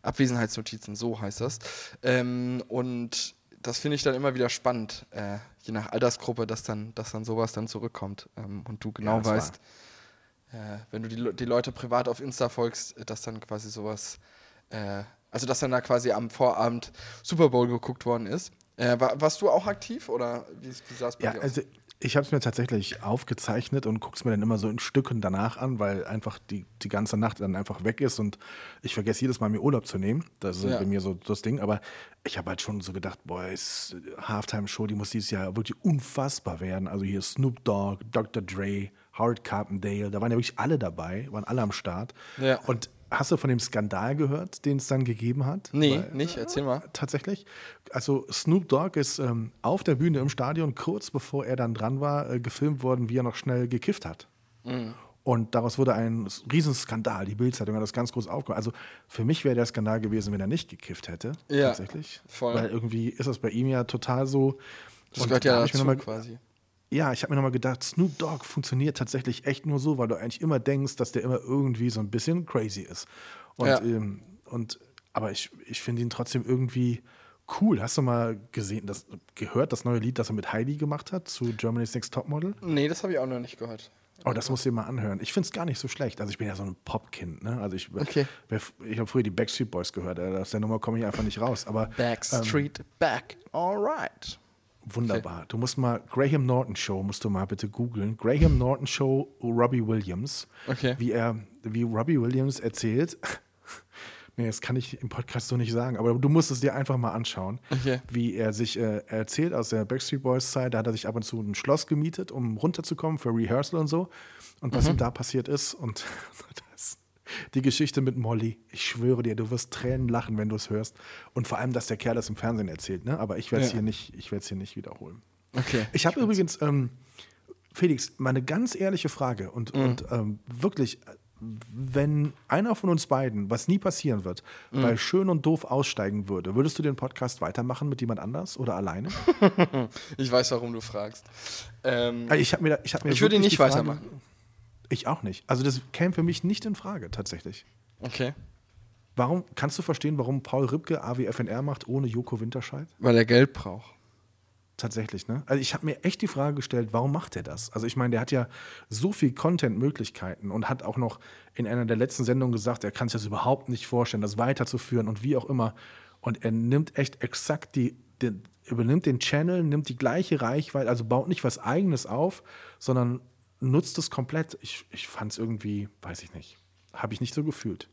Speaker 2: Abwesenheitsnotizen, so heißt das. Ähm, und das finde ich dann immer wieder spannend, äh, je nach Altersgruppe, dass dann, dass dann sowas dann zurückkommt ähm, und du genau
Speaker 1: war-
Speaker 2: weißt, äh, wenn du die, die Leute privat auf Insta folgst, äh, dass dann quasi sowas, äh, also dass dann da quasi am Vorabend Super Bowl geguckt worden ist. Äh, war, warst du auch aktiv oder wie, wie sah es bei
Speaker 1: Ja,
Speaker 2: dir aus?
Speaker 1: also ich habe es mir tatsächlich aufgezeichnet und gucke es mir dann immer so in Stücken danach an, weil einfach die, die ganze Nacht dann einfach weg ist und ich vergesse jedes Mal mir Urlaub zu nehmen. Das ist
Speaker 2: Ja.
Speaker 1: bei mir so das Ding. Aber ich habe halt schon so gedacht, boah, ist Halftime-Show, die muss dieses Jahr wirklich unfassbar werden. Also hier Snoop Dogg, Dr. Dre, Howard Carpendale, da waren ja wirklich alle dabei, waren alle am Start.
Speaker 2: Ja.
Speaker 1: Und hast du von dem Skandal gehört, den es dann gegeben hat?
Speaker 2: nee,
Speaker 1: Weil-
Speaker 2: nicht, erzähl mal.
Speaker 1: Tatsächlich. Also Snoop Dogg ist ähm, auf der Bühne im Stadion, kurz bevor er dann dran war, äh, gefilmt worden, wie er noch schnell gekifft hat.
Speaker 2: Mhm.
Speaker 1: Und daraus wurde ein Riesenskandal. Die Bildzeitung hat das ganz groß aufgehört. Also für mich wäre der Skandal gewesen, wenn er nicht gekifft hätte.
Speaker 2: Ja,
Speaker 1: tatsächlich.
Speaker 2: voll.
Speaker 1: Weil irgendwie ist das bei ihm ja total so.
Speaker 2: Das
Speaker 1: Und
Speaker 2: gehört ja dazu quasi.
Speaker 1: Ja, ich habe mir nochmal gedacht, Snoop Dogg funktioniert tatsächlich echt nur so, weil du eigentlich immer denkst, dass der immer irgendwie so ein bisschen crazy ist. Und,
Speaker 2: Ja.
Speaker 1: ähm, und aber ich, ich finde ihn trotzdem irgendwie cool. Hast du mal gesehen, das, gehört, das neue Lied, das er mit Heidi gemacht hat zu Germany's Next Topmodel?
Speaker 2: Nee, das habe ich auch noch nicht gehört.
Speaker 1: Oh, das musst du dir mal anhören. Ich finde es gar nicht so schlecht. Also ich bin ja so ein Popkind, ne? Also ich,
Speaker 2: Okay.
Speaker 1: ich habe früher die Backstreet Boys gehört. Aus der Nummer komme ich einfach nicht raus. Aber
Speaker 2: Backstreet Back, alright.
Speaker 1: Wunderbar. Du musst mal Graham Norton Show, musst du mal bitte googeln. Graham Norton Show, Robbie Williams.
Speaker 2: Okay.
Speaker 1: Wie er, wie Robbie Williams erzählt, Nee, das kann ich im Podcast so nicht sagen, aber du musst es dir einfach mal anschauen,
Speaker 2: Okay.
Speaker 1: wie er sich äh, erzählt aus der Backstreet Boys Zeit. Da hat er sich ab und zu ein Schloss gemietet, um runterzukommen für Rehearsal und so. Und was ihm da passiert ist und die Geschichte mit Molly. Ich schwöre dir, du wirst Tränen lachen, wenn du es hörst. Und vor allem, dass der Kerl das im Fernsehen erzählt. Ne? Aber ich werde es
Speaker 2: Ja.
Speaker 1: hier nicht, ich werde es hier nicht wiederholen.
Speaker 2: Okay.
Speaker 1: Ich habe übrigens, ähm, Felix, mal eine ganz ehrliche Frage und,
Speaker 2: Mhm.
Speaker 1: und ähm, wirklich, wenn einer von uns beiden, was nie passieren wird,
Speaker 2: Mhm.
Speaker 1: bei Schön und Doof aussteigen würde, würdest du den Podcast weitermachen mit jemand anders oder alleine?
Speaker 2: Ich weiß, warum du fragst. Ähm,
Speaker 1: Also ich habe mir, ich hab mir
Speaker 2: Ich würde ihn nicht
Speaker 1: die Frage-
Speaker 2: weitermachen.
Speaker 1: Ich auch nicht. Also das käme für mich nicht in Frage, tatsächlich.
Speaker 2: okay.
Speaker 1: Warum, kannst du verstehen, warum Paul Ripke AWFNR macht ohne Joko Winterscheid?
Speaker 2: Weil er Geld braucht.
Speaker 1: Tatsächlich, ne? Also ich habe mir echt die Frage gestellt, warum macht er das? Also ich meine, der hat ja so viel Content-Möglichkeiten und hat auch noch in einer der letzten Sendungen gesagt, er kann sich das überhaupt nicht vorstellen, das weiterzuführen und wie auch immer. Und er nimmt echt exakt die, den, übernimmt den Channel, nimmt die gleiche Reichweite, also baut nicht was Eigenes auf, sondern nutzt es komplett. Ich, ich fand es irgendwie, weiß ich nicht, habe ich nicht so gefühlt.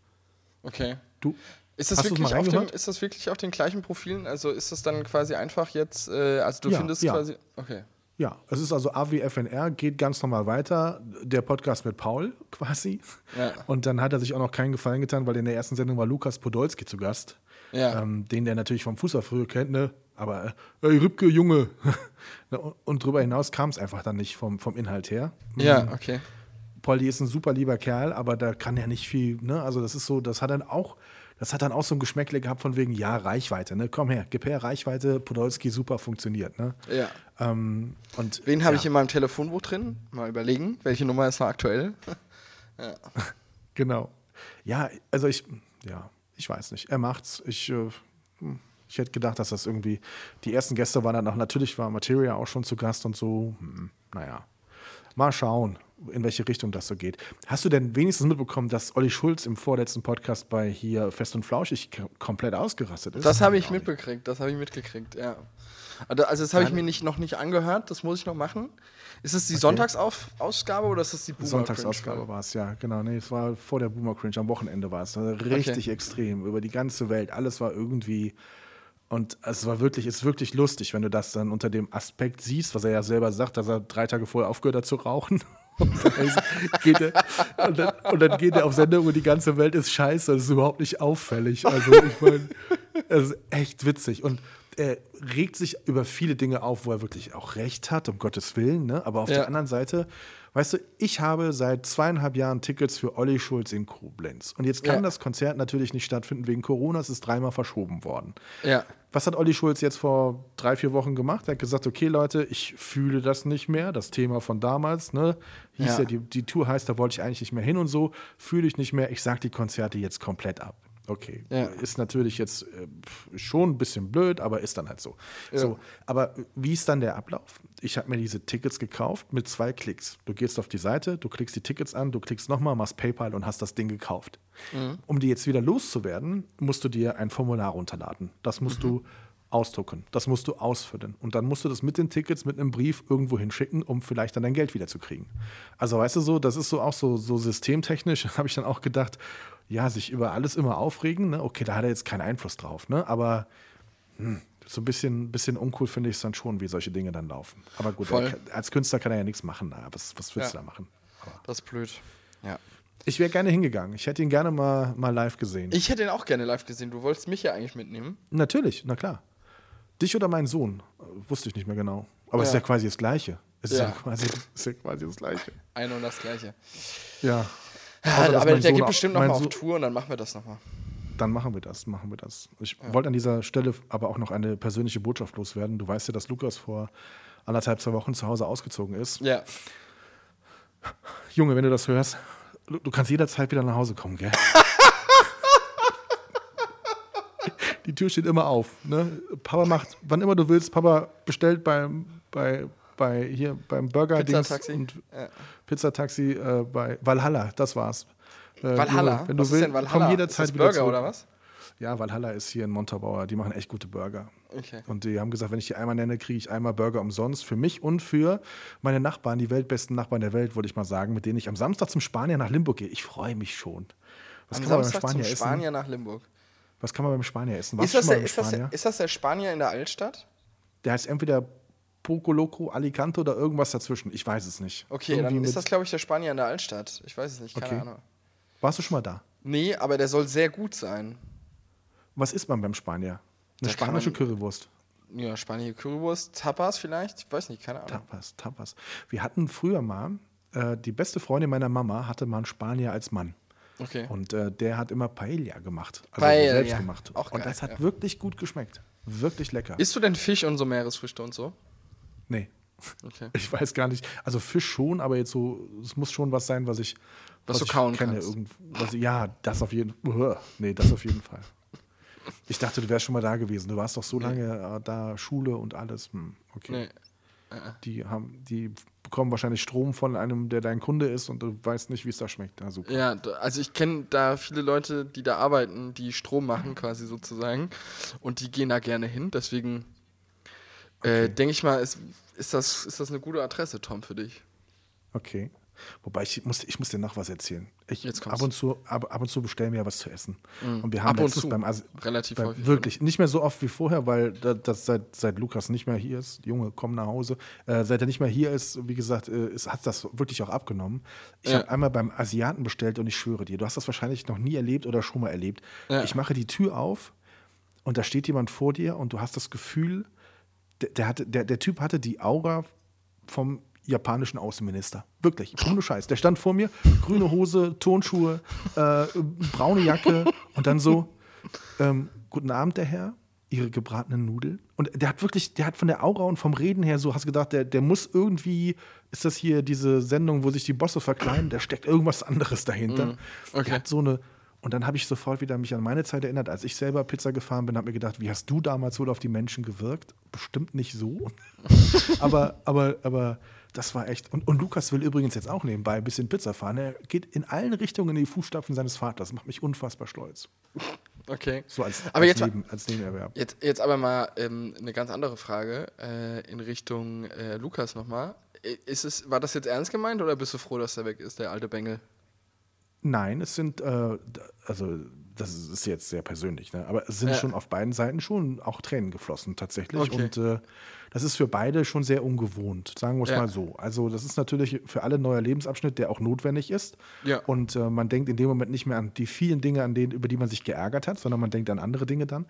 Speaker 2: Okay.
Speaker 1: Du,
Speaker 2: Ist das, wirklich auf dem, ist das wirklich auf den gleichen Profilen? Also ist das dann quasi einfach jetzt, äh, also du
Speaker 1: Ja,
Speaker 2: findest
Speaker 1: ja.
Speaker 2: quasi. Okay.
Speaker 1: Ja, es ist also AWFNR, geht ganz normal weiter. Der Podcast mit Paul quasi.
Speaker 2: Ja.
Speaker 1: Und dann hat er sich auch noch keinen Gefallen getan, weil in der ersten Sendung war Lukas Podolski zu Gast.
Speaker 2: Ja.
Speaker 1: Ähm, den der natürlich vom Fußball früher kennt, ne? Aber, äh, ey, Rübke, Junge. Und, darüber hinaus kam es einfach dann nicht vom, vom Inhalt her.
Speaker 2: Ja, okay.
Speaker 1: Polly ist ein super lieber Kerl, aber da kann er nicht viel, ne? Also das ist so, das hat dann auch, das hat dann auch so ein Geschmäckle gehabt von wegen, ja, Reichweite, ne? Komm her, gib her, Reichweite, Podolski, super funktioniert, ne?
Speaker 2: Ja.
Speaker 1: Ähm, und
Speaker 2: Wen habe
Speaker 1: ja.
Speaker 2: ich in meinem Telefonbuch drin? Mal überlegen, welche Nummer ist noch aktuell?
Speaker 1: Genau. Ja, also ich, ja, ich weiß nicht. Er macht's. Ich, äh, hm, ich hätte gedacht, dass das irgendwie. Die ersten Gäste waren dann noch, natürlich war Materia auch schon zu Gast und so. Hm, naja. Mal schauen, in welche Richtung das so geht. Hast du denn wenigstens mitbekommen, dass Olli Schulz im vorletzten Podcast bei hier Fest und Flauschig k- kompleit ausgerastet ist?
Speaker 2: Das habe ich mitbekriegt, das habe ich mitgekriegt, ja. Also also das habe ich mir nicht, noch nicht angehört, das muss ich noch machen. Ist es die Sonntagsausgabe oder ist es die Boomer
Speaker 1: Sonntagsausgabe war es, ja, genau. Nee, es war vor der Boomer Cringe, am Wochenende war es. Richtig extrem, über die ganze Welt. Alles war irgendwie. Und es war wirklich, ist wirklich lustig, wenn du das dann unter dem Aspekt siehst, was er ja selber sagt, dass er drei Tage vorher aufgehört hat zu rauchen. Und dann, er, und, dann, und dann geht er auf Sendung und die ganze Welt ist scheiße. Das ist überhaupt nicht auffällig. Also ich meine, es ist echt witzig. Und er regt sich über viele Dinge auf, wo er wirklich auch recht hat, um Gottes Willen. Ne? Aber auf
Speaker 2: Ja.
Speaker 1: der anderen Seite, weißt du, ich habe seit zweieinhalb Jahren Tickets für Olli Schulz in Koblenz. Und jetzt kann
Speaker 2: Ja.
Speaker 1: das Konzert natürlich nicht stattfinden wegen Corona. Es ist dreimal verschoben worden.
Speaker 2: Ja.
Speaker 1: Was hat Olli Schulz jetzt vor drei, vier Wochen gemacht? Er hat gesagt, okay Leute, ich fühle das nicht mehr, das Thema von damals, ne? Hieß ja,
Speaker 2: Ja.
Speaker 1: die, die Tour heißt, da wollte ich eigentlich nicht mehr hin und so, fühle ich nicht mehr, ich sag die Konzerte jetzt komplett ab. Okay,
Speaker 2: Ja.
Speaker 1: ist natürlich jetzt äh, schon ein bisschen blöd, aber ist dann halt so. So, aber wie ist dann der Ablauf? Ich habe mir diese Tickets gekauft mit zwei Klicks. Du gehst auf die Seite, du klickst die Tickets an, du klickst nochmal, machst PayPal und hast das Ding gekauft. Um die jetzt wieder loszuwerden, musst du dir ein Formular runterladen. Das musst du ausdrucken. Das musst du ausfüllen. Und dann musst du das mit den Tickets, mit einem Brief irgendwo hinschicken, um vielleicht dann dein Geld wieder zu kriegen. Also weißt du so, das ist so auch so, so systemtechnisch, habe ich dann auch gedacht, ja, sich über alles immer aufregen, ne? okay, da hat er jetzt keinen Einfluss drauf, ne? aber hm, so ein bisschen, bisschen uncool finde ich es dann schon, wie solche Dinge dann laufen. Aber gut, er, als Künstler kann er ja nichts machen. Na, was, was willst
Speaker 2: Ja.
Speaker 1: du da machen? Aber
Speaker 2: Das ist blöd. Ja.
Speaker 1: ich wäre gerne hingegangen. Ich hätte ihn gerne mal, mal live gesehen.
Speaker 2: Ich hätte ihn auch gerne live gesehen. Du wolltest mich ja eigentlich mitnehmen.
Speaker 1: Natürlich, na klar. Dich oder meinen Sohn? Wusste ich nicht mehr genau. Aber es ist
Speaker 2: Ja.
Speaker 1: ja quasi das Gleiche. Es ist ja,
Speaker 2: Ja.
Speaker 1: quasi, ist ja quasi das Gleiche.
Speaker 2: Ein und das gleiche.
Speaker 1: Ja.
Speaker 2: Ja,
Speaker 1: Außer,
Speaker 2: aber der
Speaker 1: Sohn
Speaker 2: geht bestimmt noch
Speaker 1: mein
Speaker 2: mal auf Tour und dann machen wir das nochmal.
Speaker 1: Dann machen wir das, machen wir das. Ich wollte an dieser Stelle aber auch noch eine persönliche Botschaft loswerden. Du weißt ja, dass Lukas vor anderthalb, zwei Wochen zu Hause ausgezogen ist.
Speaker 2: Ja.
Speaker 1: Junge, wenn du das hörst, du, kannst jederzeit wieder nach Hause kommen, gell? Die Tür steht immer auf. Ne? Papa macht, wann immer du willst, Papa bestellt beim, bei, bei, hier, beim burger
Speaker 2: Pizzataxi.
Speaker 1: und
Speaker 2: Ja.
Speaker 1: Pizzataxi äh, bei Valhalla, das war's. Äh,
Speaker 2: Valhalla?
Speaker 1: Wenn du
Speaker 2: was ist
Speaker 1: willst,
Speaker 2: denn Valhalla?
Speaker 1: komm
Speaker 2: ist
Speaker 1: jederzeit
Speaker 2: das
Speaker 1: wieder
Speaker 2: Burger
Speaker 1: zurück.
Speaker 2: oder was?
Speaker 1: Ja, Valhalla ist hier in Montabaur. Die machen echt gute Burger.
Speaker 2: Okay.
Speaker 1: Und die haben gesagt, wenn ich die einmal nenne, kriege ich einmal Burger umsonst. Für mich und für meine Nachbarn, die weltbesten Nachbarn der Welt, würde ich mal sagen, mit denen ich am Samstag zum Spanier nach Limburg gehe. Ich freue mich schon. Was
Speaker 2: Am
Speaker 1: kann man beim
Speaker 2: Samstag zum
Speaker 1: Spanier essen?
Speaker 2: Spanier nach Limburg.
Speaker 1: Was kann man beim Spanier essen?
Speaker 2: Ist das, der,
Speaker 1: beim
Speaker 2: ist, das
Speaker 1: Spanier?
Speaker 2: der, ist das der Spanier in der Altstadt?
Speaker 1: Der heißt entweder Poco Loco, Alicante oder irgendwas dazwischen. Ich weiß es nicht.
Speaker 2: Okay,
Speaker 1: Irgendwie
Speaker 2: dann ist das, glaube ich, der Spanier in der Altstadt. Ich weiß es nicht, keine
Speaker 1: Okay.
Speaker 2: Ahnung.
Speaker 1: Warst du schon mal da?
Speaker 2: Nee, aber der soll sehr gut sein.
Speaker 1: Was isst man beim Spanier? Eine
Speaker 2: Da
Speaker 1: spanische
Speaker 2: man-
Speaker 1: Currywurst.
Speaker 2: Ja, spanische Currywurst, Tapas vielleicht? Ich weiß nicht, keine Ahnung.
Speaker 1: Tapas, Tapas. Wir hatten früher mal, äh, die beste Freundin meiner Mama hatte mal einen Spanier als Mann.
Speaker 2: Okay.
Speaker 1: Und äh, der hat immer Paella gemacht. Also
Speaker 2: Paella,
Speaker 1: selbst gemacht.
Speaker 2: auch
Speaker 1: und
Speaker 2: geil,
Speaker 1: das hat
Speaker 2: ja.
Speaker 1: wirklich gut geschmeckt. Wirklich lecker.
Speaker 2: Isst du denn Fisch und so Meeresfrüchte und so?
Speaker 1: Nee.
Speaker 2: Okay.
Speaker 1: Ich weiß gar nicht. Also Fisch schon, aber jetzt so, es muss schon was sein, was ich.
Speaker 2: Was du
Speaker 1: ich
Speaker 2: kauen
Speaker 1: kenne.
Speaker 2: kannst.
Speaker 1: Irgend, was, ja, das auf jeden Fall. Nee, das auf jeden Fall. Ich dachte, du wärst schon mal da gewesen. Du warst doch so lange äh, da, Schule und alles. Hm, okay.
Speaker 2: Nee.
Speaker 1: Die, haben, die bekommen wahrscheinlich Strom von einem, der dein Kunde ist und du weißt nicht, wie es da schmeckt. Ja, super.
Speaker 2: Ja, also ich kenne da viele Leute, die da arbeiten, die Strom machen quasi sozusagen. Und die gehen da gerne hin. Deswegen äh, denke ich mal, ist, ist, das, ist das eine gute Adresse, Tom, für dich.
Speaker 1: Okay. Wobei ich muss, ich muss dir noch was erzählen. Ich,
Speaker 2: Jetzt kommt's.
Speaker 1: ab und zu, ab, ab und zu bestellen wir ja was zu essen. Und wir haben
Speaker 2: Ab und
Speaker 1: letztens
Speaker 2: zu.
Speaker 1: beim Asi
Speaker 2: Relativ
Speaker 1: beim,
Speaker 2: häufig,
Speaker 1: Wirklich, nicht mehr so oft wie vorher, weil da- das seit, seit Lukas nicht mehr hier ist. Junge, komm nach Hause. Äh, seit er nicht mehr hier ist, wie gesagt, äh, hat das wirklich auch abgenommen. Ich
Speaker 2: Ja.
Speaker 1: habe einmal beim Asiaten bestellt und ich schwöre dir, du hast das wahrscheinlich noch nie erlebt oder schon mal erlebt.
Speaker 2: Ja.
Speaker 1: Ich mache die Tür auf und da steht jemand vor dir und du hast das Gefühl, der, der, hatte, der, der Typ hatte die Aura vom japanischen Außenminister. Wirklich, ohne Scheiß. Der stand vor mir, grüne Hose, Turnschuhe, äh, braune Jacke und dann so, ähm, guten Abend, der Herr, Ihre gebratenen Nudeln. Und der hat wirklich, der hat von der Aura und vom Reden her so, hast gedacht, der, der muss irgendwie, ist das hier diese Sendung, wo sich die Bosse verkleiden, da steckt irgendwas anderes dahinter.
Speaker 2: okay.
Speaker 1: Der hat so eine, und dann habe ich sofort wieder mich an meine Zeit erinnert, als ich selber Pizza gefahren bin, habe mir gedacht, wie hast du damals wohl auf die Menschen gewirkt? Bestimmt nicht so. aber, aber, aber das war echt. Und, und Lukas will übrigens jetzt auch nebenbei ein bisschen Pizza fahren. Er geht in allen Richtungen in die Fußstapfen seines Vaters. Das macht mich unfassbar stolz.
Speaker 2: Okay.
Speaker 1: So als,
Speaker 2: Aber
Speaker 1: als,
Speaker 2: jetzt
Speaker 1: Neben, als Nebenerwerb.
Speaker 2: Jetzt, jetzt aber mal ähm, eine ganz andere Frage äh, in Richtung äh, Lukas nochmal. Ist es, war das jetzt ernst gemeint oder bist du froh, dass er weg ist, der alte Bengel?
Speaker 1: Nein, es sind, äh, also das ist jetzt sehr persönlich, ne? aber es sind
Speaker 2: Ja.
Speaker 1: schon auf beiden Seiten schon auch Tränen geflossen tatsächlich.
Speaker 2: Okay.
Speaker 1: Und äh, das ist für beide schon sehr ungewohnt, sagen wir es
Speaker 2: Ja.
Speaker 1: mal so. Also das ist natürlich für alle ein neuer Lebensabschnitt, der auch notwendig ist.
Speaker 2: Ja.
Speaker 1: Und äh, man denkt in dem Moment nicht mehr an die vielen Dinge, an denen, über die man sich geärgert hat, sondern man denkt an andere Dinge dann.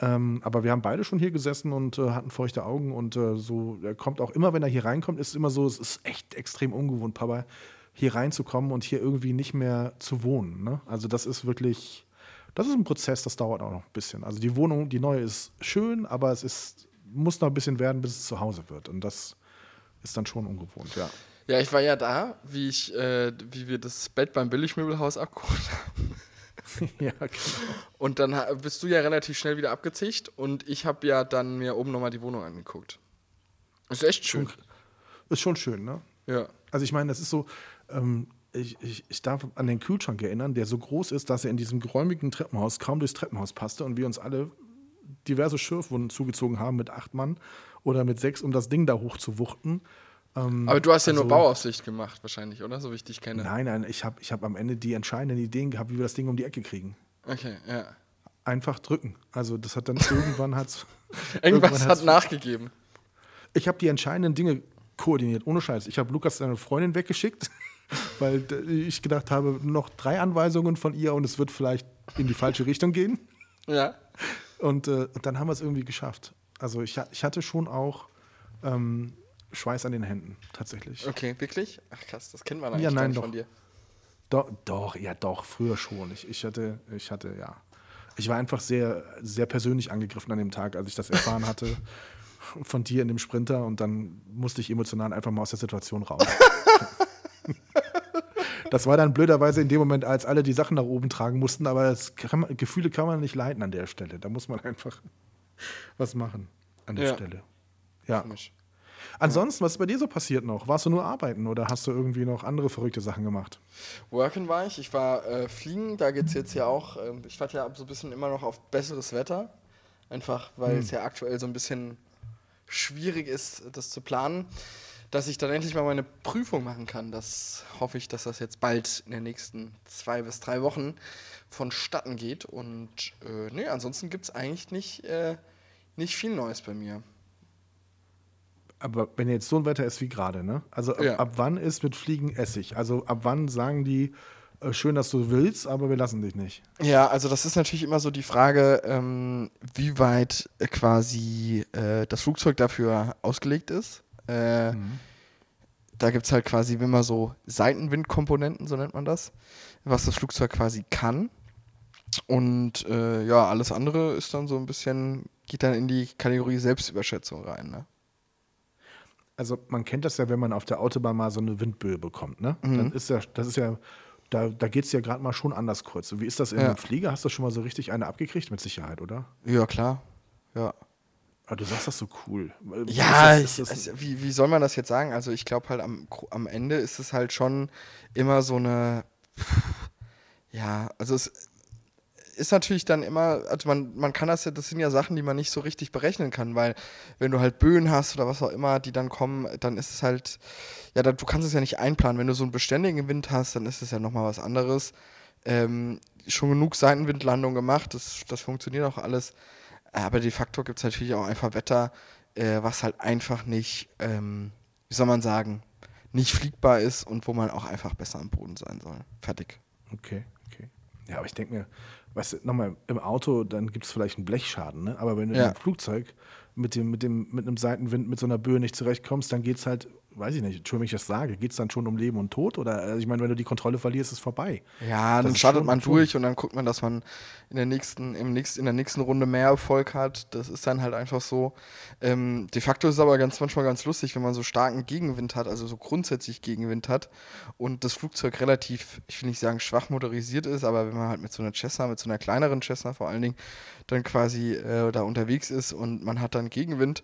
Speaker 1: Ähm, aber wir haben beide schon hier gesessen und äh, hatten feuchte Augen und äh, so, er kommt auch immer, wenn er hier reinkommt, ist es immer so, es ist echt extrem ungewohnt, Papa, hier reinzukommen und hier irgendwie nicht mehr zu wohnen. Ne? Also das ist wirklich, das ist ein Prozess, das dauert auch noch ein bisschen. Also die Wohnung, die neue ist schön, aber es ist, muss noch ein bisschen werden, bis es zu Hause wird. Und das ist dann schon ungewohnt, ja.
Speaker 2: Ja, ich war ja da, wie ich, äh, wie wir das Bett beim Billigmöbelhaus abgeholt haben.
Speaker 1: ja, genau.
Speaker 2: Und dann bist du ja relativ schnell wieder abgezischt und ich habe ja dann mir oben nochmal die Wohnung angeguckt. Ist echt schön.
Speaker 1: Ist schon schön, ne?
Speaker 2: Ja.
Speaker 1: Also ich meine, das ist so, ähm, ich, ich, ich darf an den Kühlschrank erinnern, der so groß ist, dass er in diesem geräumigen Treppenhaus kaum durchs Treppenhaus passte und wir uns alle diverse Schürfwunden zugezogen haben mit acht Mann oder mit sechs, um das Ding da hochzuwuchten. Ähm,
Speaker 2: Aber du hast ja nur
Speaker 1: also-
Speaker 2: Bauaufsicht gemacht, wahrscheinlich, oder? So wie ich dich kenne.
Speaker 1: Nein, nein, ich habe ich hab am Ende die entscheidenden Ideen gehabt, wie wir das Ding um die Ecke kriegen.
Speaker 2: Okay, ja.
Speaker 1: Einfach drücken. Also das hat dann irgendwann hat's
Speaker 2: Irgendwas
Speaker 1: hat's-
Speaker 2: hat nachgegeben.
Speaker 1: Ich habe die entscheidenden Dinge koordiniert, ohne Scheiß. Ich habe Lukas seine Freundin weggeschickt, weil d- ich gedacht habe, noch drei Anweisungen von ihr und es wird vielleicht in die falsche Richtung gehen.
Speaker 2: Ja.
Speaker 1: Und, äh, und dann haben wir es irgendwie geschafft. Also ich, ich hatte schon auch ähm, Schweiß an den Händen, tatsächlich.
Speaker 2: Okay, wirklich? Ach krass, das kennt man eigentlich
Speaker 1: Ja, nein,
Speaker 2: nicht
Speaker 1: doch.
Speaker 2: von dir.
Speaker 1: Doch, doch, ja doch, früher schon. Ich, ich hatte, ich hatte, ja. Ich war einfach sehr, sehr persönlich angegriffen an dem Tag, als ich das erfahren hatte von dir in dem Sprinter und dann musste ich emotional einfach mal aus der Situation raus. Das war dann blöderweise in dem Moment, als alle die Sachen nach oben tragen mussten, aber das kann Gefühle kann man nicht leiten an der Stelle. Da muss man einfach was machen an der
Speaker 2: Ja.
Speaker 1: Stelle. Ja. Ansonsten, was ist bei dir so passiert noch? Warst du nur arbeiten oder hast du irgendwie noch andere verrückte Sachen gemacht?
Speaker 2: Worken war ich. Ich war äh, fliegen. Da geht es jetzt ja auch. ähm, ich warte ja so ein bisschen immer noch auf besseres Wetter. Einfach, weil
Speaker 1: Hm.
Speaker 2: es ja aktuell so ein bisschen schwierig ist, das zu planen. Dass ich dann endlich mal meine Prüfung machen kann. Das hoffe ich, dass das jetzt bald in den nächsten zwei bis drei Wochen vonstatten geht. Und äh, nee, ansonsten gibt es eigentlich nicht, äh, nicht viel Neues bei mir.
Speaker 1: Aber wenn jetzt so ein Wetter ist wie gerade, ne? Also ab,
Speaker 2: Ja.
Speaker 1: ab wann ist mit Fliegen Essig? Also ab wann sagen die, äh, schön, dass du willst, aber wir lassen dich nicht?
Speaker 2: Ja, also das ist natürlich immer so die Frage, ähm, wie weit quasi äh, das Flugzeug dafür ausgelegt ist. Äh, Da gibt es halt quasi immer so Seitenwindkomponenten, so nennt man das, was das Flugzeug quasi kann. Und äh, ja, alles andere ist dann so ein bisschen, geht dann in die Kategorie Selbstüberschätzung rein. Ne?
Speaker 1: Also man kennt das ja, wenn man auf der Autobahn mal so eine Windböe bekommt, ne?
Speaker 2: Mhm.
Speaker 1: Dann ist ja, das ist ja, da, da geht es ja gerade mal schon anders kurz. Wie ist das in
Speaker 2: Ja.
Speaker 1: einem Flieger? Hast du schon mal so richtig eine abgekriegt mit Sicherheit, oder?
Speaker 2: Ja, klar. Ja.
Speaker 1: Aber du sagst das so cool.
Speaker 2: Ja,
Speaker 1: ist das, ist das,
Speaker 2: also, wie, wie soll man das jetzt sagen? Also ich glaube halt am, am Ende ist es halt schon immer so eine, ja, also es ist natürlich dann immer, also man, man kann das ja, das sind ja Sachen, die man nicht so richtig berechnen kann, weil wenn du halt Böen hast oder was auch immer, die dann kommen, dann ist es halt, ja, da, du kannst es ja nicht einplanen. Wenn du so einen beständigen Wind hast, dann ist es ja nochmal was anderes. Ähm, schon genug Seitenwindlandung gemacht, das, das funktioniert auch alles. Aber de facto gibt es natürlich auch einfach Wetter, äh, was halt einfach nicht, ähm, wie soll man sagen, nicht fliegbar ist und wo man auch einfach besser am Boden sein soll. Fertig.
Speaker 1: okay, okay. Ja, aber ich denke mir, weißt du, nochmal, im Auto, dann gibt es vielleicht einen Blechschaden, ne? Aber wenn du
Speaker 2: Ja.
Speaker 1: im Flugzeug mit dem, mit dem, mit einem Seitenwind, mit so einer Böe nicht zurechtkommst, dann geht es halt, weiß ich nicht, Entschuldigung, wenn ich das sage, geht es dann schon um Leben und Tod? Oder also ich meine, wenn du die Kontrolle verlierst, ist es vorbei.
Speaker 2: Ja,
Speaker 1: Das
Speaker 2: dann startet man durch und dann guckt man, dass man in der nächsten, im nächsten, in der nächsten Runde mehr Erfolg hat. Das ist dann halt einfach so. Ähm, de facto ist es aber ganz manchmal ganz lustig, wenn man so starken Gegenwind hat, also so grundsätzlich Gegenwind hat und das Flugzeug relativ, ich will nicht sagen schwach motorisiert ist, aber wenn man halt mit so einer Cessna, mit so einer kleineren Cessna vor allen Dingen, dann quasi äh, da unterwegs ist und man hat dann Gegenwind.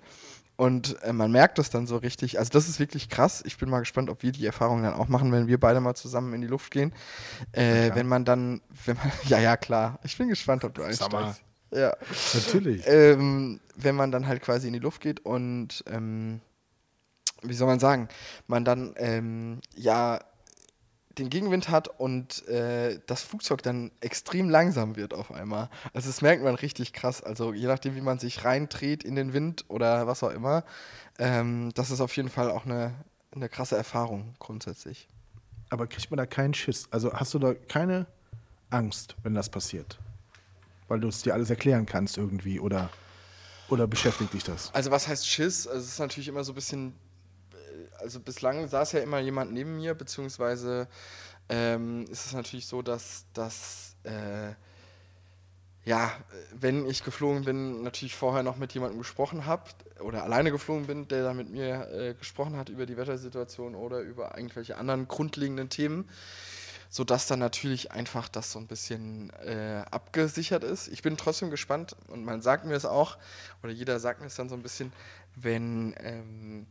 Speaker 2: Und äh, man merkt das dann so richtig. Also das ist wirklich krass. Ich bin mal gespannt, ob wir die Erfahrung dann auch machen, wenn wir beide mal zusammen in die Luft gehen. Äh, wenn man dann, wenn man, ja, ja, klar. Ich bin gespannt, ob du einsteigst. Ja.
Speaker 1: Natürlich.
Speaker 2: Ähm, wenn man dann halt quasi in die Luft geht und, ähm, wie soll man sagen, man dann, ähm, ja, den Gegenwind hat und äh, das Flugzeug dann extrem langsam wird auf einmal. Also das merkt man richtig krass. Also je nachdem, wie man sich reindreht in den Wind oder was auch immer, ähm, das ist auf jeden Fall auch eine, eine krasse Erfahrung grundsätzlich.
Speaker 1: Aber kriegt man da keinen Schiss? Also hast du da keine Angst, wenn das passiert? Weil du es dir alles erklären kannst irgendwie oder, oder beschäftigt dich das?
Speaker 2: Also was heißt Schiss? Also es ist natürlich immer so ein bisschen, also bislang saß ja immer jemand neben mir, beziehungsweise ähm, ist es natürlich so, dass, dass äh, ja, wenn ich geflogen bin, natürlich vorher noch mit jemandem gesprochen habe oder alleine geflogen bin, der da mit mir äh, gesprochen hat über die Wettersituation oder über irgendwelche anderen grundlegenden Themen, sodass dann natürlich einfach das so ein bisschen äh, abgesichert ist. Ich bin trotzdem gespannt und man sagt mir es auch, oder jeder sagt mir es dann so ein bisschen, wenn, ähm,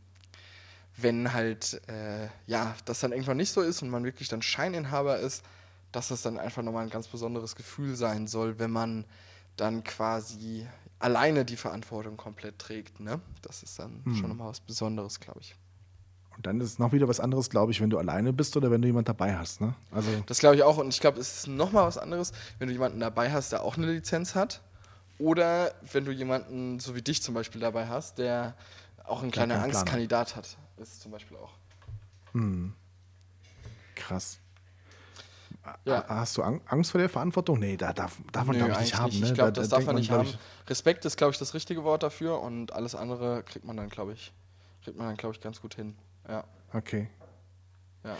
Speaker 2: wenn halt, äh, ja, das dann irgendwann nicht so ist und man wirklich dann Scheininhaber ist, dass es dann einfach nochmal ein ganz besonderes Gefühl sein soll, wenn man dann quasi alleine die Verantwortung komplett trägt. Ne? Das ist dann schon nochmal was Besonderes, glaube ich.
Speaker 1: Und dann ist es noch wieder was anderes, glaube ich, wenn du alleine bist oder wenn du jemand dabei hast. Ne? Also
Speaker 2: Das glaube ich auch. Und ich glaube, es ist nochmal was anderes, wenn du jemanden dabei hast, der auch eine Lizenz hat. Oder wenn du jemanden, so wie dich zum Beispiel, dabei hast, der auch ein kleiner. Angstkandidat hat. Ist zum Beispiel auch.
Speaker 1: krass.
Speaker 2: Ja.
Speaker 1: Ha- Hast du Ang- Angst vor der Verantwortung? Nee, da darf, darf man,
Speaker 2: Nö,
Speaker 1: glaube ich, nicht haben.
Speaker 2: nicht.
Speaker 1: Ne?
Speaker 2: Ich glaube,
Speaker 1: Da-
Speaker 2: das
Speaker 1: da
Speaker 2: darf man nicht haben. Respekt ist, glaube ich, das richtige Wort dafür und alles andere kriegt man dann, glaube ich, kriegt man dann, glaube ich, ganz gut hin. Ja.
Speaker 1: Okay.
Speaker 2: ja.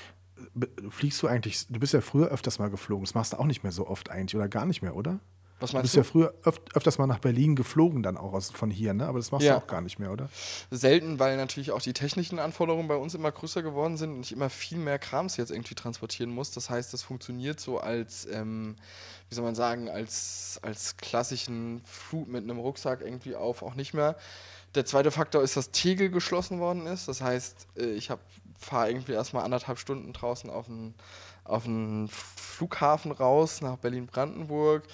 Speaker 1: Fliegst du eigentlich, du bist ja früher öfters mal geflogen, das machst du auch nicht mehr so oft eigentlich oder gar nicht mehr, oder?
Speaker 2: Was
Speaker 1: Du
Speaker 2: meinst
Speaker 1: bist
Speaker 2: du?
Speaker 1: ja früher öf öfters mal nach Berlin geflogen, dann auch aus, von hier, ne? Aber das machst
Speaker 2: Ja.
Speaker 1: du auch gar nicht mehr, oder?
Speaker 2: Selten, weil natürlich auch die technischen Anforderungen bei uns immer größer geworden sind und ich immer viel mehr Krams jetzt irgendwie transportieren muss. Das heißt, das funktioniert so als, ähm, wie soll man sagen, als, als klassischen Flug mit einem Rucksack irgendwie auf auch nicht mehr. Der zweite Faktor ist, dass Tegel geschlossen worden ist. Das heißt, äh, ich fahre irgendwie erstmal anderthalb Stunden draußen auf den, auf den Flughafen raus nach Berlin-Brandenburg.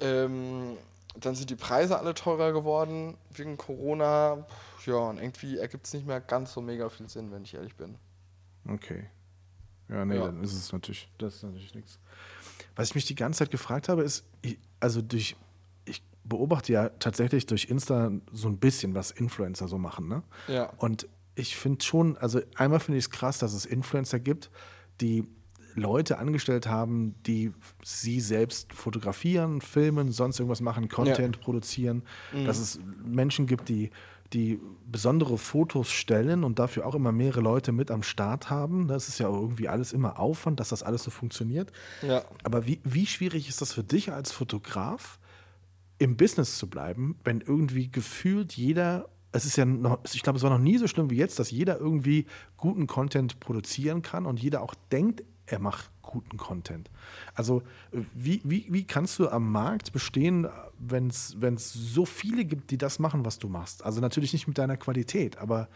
Speaker 2: Ähm, dann sind die Preise alle teurer geworden wegen Corona. Ja, und irgendwie ergibt es nicht mehr ganz so mega viel Sinn, wenn ich ehrlich bin.
Speaker 1: Okay. Ja, nee,
Speaker 2: Ja.
Speaker 1: dann ist es natürlich, das ist natürlich nichts. Was ich mich die ganze Zeit gefragt habe, ist, ich, also durch, ich beobachte ja tatsächlich durch Insta so ein bisschen, was Influencer so machen, ne?
Speaker 2: Ja.
Speaker 1: Und ich finde schon, also einmal finde ich es krass, dass es Influencer gibt, die Leute angestellt haben, die sie selbst fotografieren, filmen, sonst irgendwas machen, Content produzieren. Dass es Menschen gibt, die, die besondere Fotos stellen und dafür auch immer mehrere Leute mit am Start haben. Das ist ja irgendwie alles immer Aufwand, dass das alles so funktioniert.
Speaker 2: Ja.
Speaker 1: Aber wie, wie schwierig ist das für dich als Fotograf, im Business zu bleiben, wenn irgendwie gefühlt jeder, es ist ja noch, ich glaube, es war noch nie so schlimm wie jetzt, dass jeder irgendwie guten Content produzieren kann und jeder auch denkt, er macht guten Content. Also äh, wie, wie, wie kannst du am Markt bestehen, wenn es so viele gibt, die das machen, was du machst? Also natürlich nicht mit deiner Qualität, aber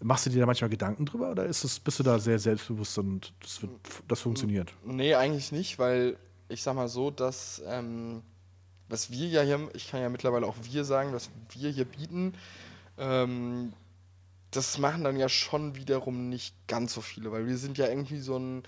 Speaker 1: machst du dir da manchmal Gedanken drüber oder ist das, bist du da sehr selbstbewusst und das, wird, das funktioniert?
Speaker 2: Nee, eigentlich nicht, weil ich sag mal so, dass ähm, was wir ja hier, ich kann ja mittlerweile auch wir sagen, was wir hier bieten, ähm, das machen dann ja schon wiederum nicht ganz so viele, weil wir sind ja irgendwie so, ein,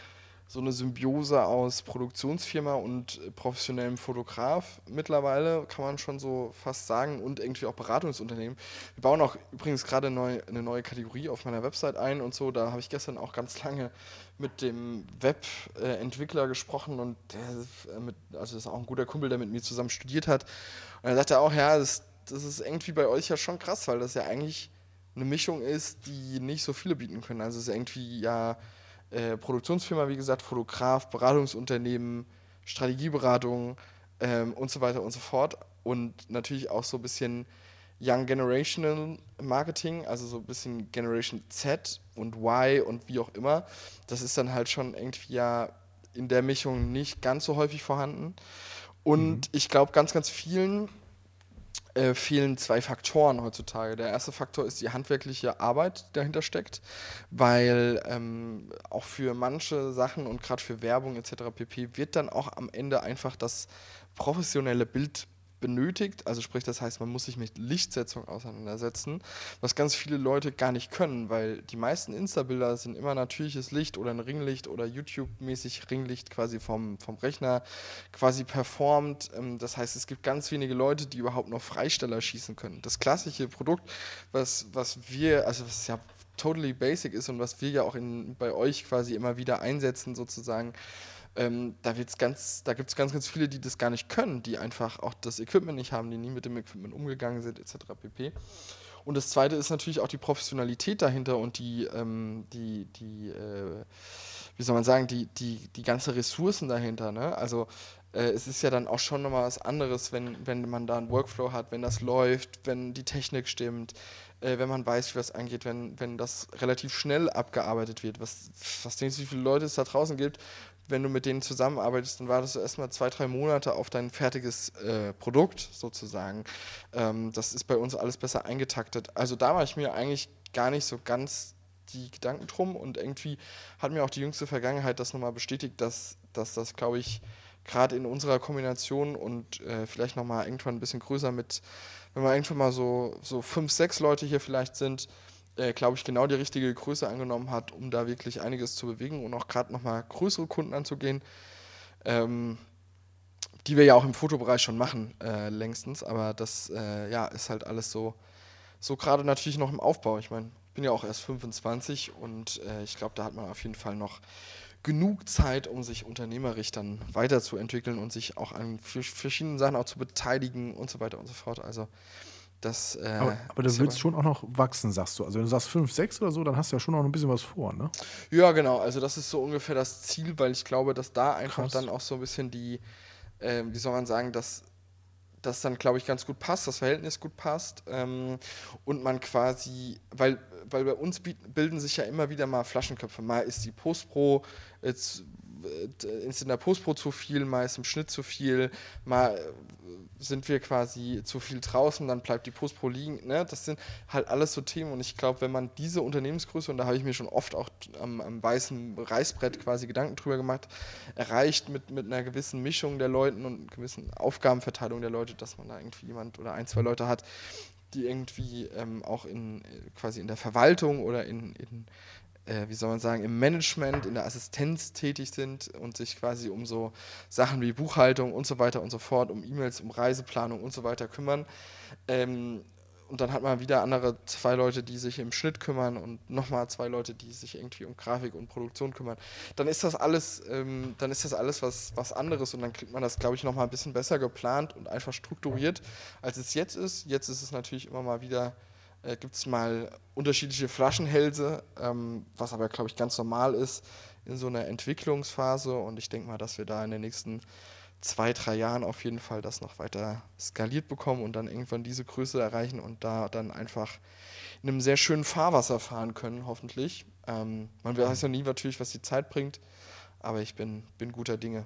Speaker 2: so eine Symbiose aus Produktionsfirma und äh, professionellem Fotograf mittlerweile, kann man schon so fast sagen, und irgendwie auch Beratungsunternehmen. Wir bauen auch übrigens gerade neu, eine neue Kategorie auf meiner Website ein und so. Da habe ich gestern auch ganz lange mit dem Webentwickler gesprochen und der, äh, mit, also das ist auch ein guter Kumpel, der mit mir zusammen studiert hat. Und er sagte auch, ja, das, das ist irgendwie bei euch ja schon krass, weil das ja eigentlich eine Mischung ist, die nicht so viele bieten können. Also es ist irgendwie ja äh, Produktionsfirma, wie gesagt, Fotograf, Beratungsunternehmen, Strategieberatung ähm, und so weiter und so fort. Und natürlich auch so ein bisschen Young Generational Marketing, also so ein bisschen Generation Z und Y und wie auch immer. Das ist dann halt schon irgendwie ja in der Mischung nicht ganz so häufig vorhanden. Und ich glaube, ganz, ganz vielen äh, fehlen zwei Faktoren heutzutage. Der erste Faktor ist die handwerkliche Arbeit, die dahinter steckt, weil ähm, auch für manche Sachen und gerade für Werbung etc. pp. wird dann auch am Ende einfach das professionelle Bild benötigt. Also sprich, das heißt, man muss sich mit Lichtsetzung auseinandersetzen, was ganz viele Leute gar nicht können, weil die meisten Insta-Bilder sind immer natürliches Licht oder ein Ringlicht oder YouTube-mäßig Ringlicht quasi vom, vom Rechner quasi performt. Ähm, Das heißt, es gibt ganz wenige Leute, die überhaupt noch Freisteller schießen können. Das klassische Produkt, was, was wir, also was ja totally basic ist und was wir ja auch in, bei euch quasi immer wieder einsetzen sozusagen, ähm, da wird's ganz, da gibt es ganz, ganz viele, die das gar nicht können, die einfach auch das Equipment nicht haben, die nie mit dem Equipment umgegangen sind, etc. pp. Und das zweite ist natürlich auch die Professionalität dahinter und die, ähm, die, die äh, wie soll man sagen, die, die, die ganze Ressourcen dahinter. Ne? Also äh, es ist ja dann auch schon nochmal was anderes, wenn, wenn man da einen Workflow hat, wenn das läuft, wenn die Technik stimmt, äh, wenn man weiß, wie das angeht, wenn, wenn das relativ schnell abgearbeitet wird. Was, was denkst du, wie viele Leute es da draußen gibt, wenn du mit denen zusammenarbeitest, dann wartest du erstmal zwei, drei Monate auf dein fertiges äh, Produkt sozusagen. Ähm, das ist bei uns alles besser eingetaktet. Also da mache ich mir eigentlich gar nicht so ganz die Gedanken drum und irgendwie hat mir auch die jüngste Vergangenheit das nochmal bestätigt, dass, dass das, glaube ich, gerade in unserer Kombination und äh, vielleicht nochmal irgendwann ein bisschen größer mit, wenn wir irgendwann mal so, so fünf, sechs Leute hier vielleicht sind, äh, glaube ich, genau die richtige Größe angenommen hat, um da wirklich einiges zu bewegen und auch gerade nochmal größere Kunden anzugehen, ähm, die wir ja auch im Fotobereich schon machen, äh, längstens. Aber das äh, ja, ist halt alles so, so gerade natürlich noch im Aufbau. Ich meine, ich bin ja auch erst 25 und äh, ich glaube, da hat man auf jeden Fall noch genug Zeit, um sich unternehmerisch dann weiterzuentwickeln und sich auch an verschiedenen Sachen auch zu beteiligen und so weiter und so fort. Also das. Äh,
Speaker 1: Aber, aber du willst schon auch noch wachsen, sagst du. Also wenn du sagst 5, 6 oder so, dann hast du ja schon noch ein bisschen was vor, ne?
Speaker 2: Ja, genau. Also das ist so ungefähr das Ziel, weil ich glaube, dass da einfach
Speaker 1: Krass.
Speaker 2: dann auch so ein bisschen die, ähm, wie soll man sagen, dass das dann, glaube ich, ganz gut passt, das Verhältnis gut passt ähm, und man quasi, weil, weil bei uns bilden sich ja immer wieder mal Flaschenköpfe. Mal ist die Postpro jetzt ist in der Postpro zu viel, mal ist im Schnitt zu viel, mal äh, sind wir quasi zu viel draußen, dann bleibt die Postpro liegen. Ne? Das sind halt alles so Themen und ich glaube, wenn man diese Unternehmensgröße, und da habe ich mir schon oft auch am, am, weißen Reißbrett quasi Gedanken drüber gemacht, erreicht mit, mit einer gewissen Mischung der Leuten und einer gewissen Aufgabenverteilung der Leute, dass man da irgendwie jemand oder ein, zwei Leute hat, die irgendwie ähm, auch in äh, quasi in der Verwaltung oder in, in äh, wie soll man sagen, im Management, in der Assistenz tätig sind und sich quasi um so Sachen wie Buchhaltung und so weiter und so fort, um E-Mails, um Reiseplanung und so weiter kümmern. Ähm, und dann hat man wieder andere zwei Leute, die sich im Schnitt kümmern und nochmal zwei Leute, die sich irgendwie um Grafik und Produktion kümmern. Dann ist das alles, ähm, dann ist das alles was, was anderes und dann kriegt man das, glaube ich, nochmal ein bisschen besser geplant und einfach strukturiert, als es jetzt ist. Jetzt ist es natürlich immer mal wieder äh, gibt es mal unterschiedliche Flaschenhälse, ähm, was aber, glaube ich, ganz normal ist in so einer Entwicklungsphase. Und ich denke mal, dass wir da in den nächsten zwei, drei Jahren auf jeden Fall das noch weiter skaliert bekommen und dann irgendwann diese Größe erreichen und da dann einfach in einem sehr schönen Fahrwasser fahren können, hoffentlich. Ähm, man weiß ja nie natürlich, was die Zeit bringt, aber ich bin, bin guter Dinge.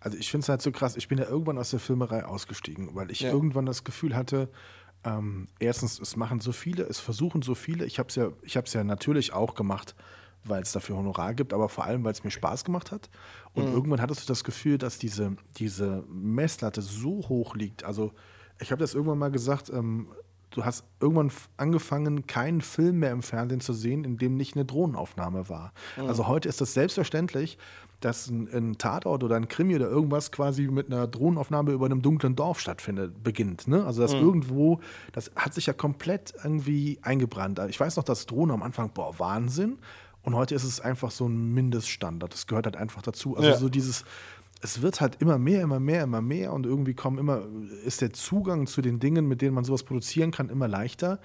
Speaker 1: Also ich finde es halt so krass, ich bin ja irgendwann aus der Filmerei ausgestiegen, weil ich ja. irgendwann das Gefühl hatte, ähm, erstens, es machen so viele, es versuchen so viele. Ich habe es ja, ich ja natürlich auch gemacht, weil es dafür Honorar gibt, aber vor allem, weil es mir Spaß gemacht hat. Und mhm. irgendwann hattest du das Gefühl, dass diese, diese Messlatte so hoch liegt. Also ich habe das irgendwann mal gesagt, ähm, du hast irgendwann angefangen, keinen Film mehr im Fernsehen zu sehen, in dem nicht eine Drohnenaufnahme war. Mhm. Also heute ist das selbstverständlich, dass ein, ein, Tatort oder ein Krimi oder irgendwas quasi mit einer Drohnenaufnahme über einem dunklen Dorf stattfindet, beginnt. Ne? Also dass mhm. irgendwo, das hat sich ja komplett irgendwie eingebrannt. Ich weiß noch, dass Drohnen am Anfang, boah, Wahnsinn. Und heute ist es einfach so ein Mindeststandard. Das gehört halt einfach dazu. Also ja. so dieses, es wird halt immer mehr, immer mehr, immer mehr und irgendwie kommen immer, ist der Zugang zu den Dingen, mit denen man sowas produzieren kann, immer leichter.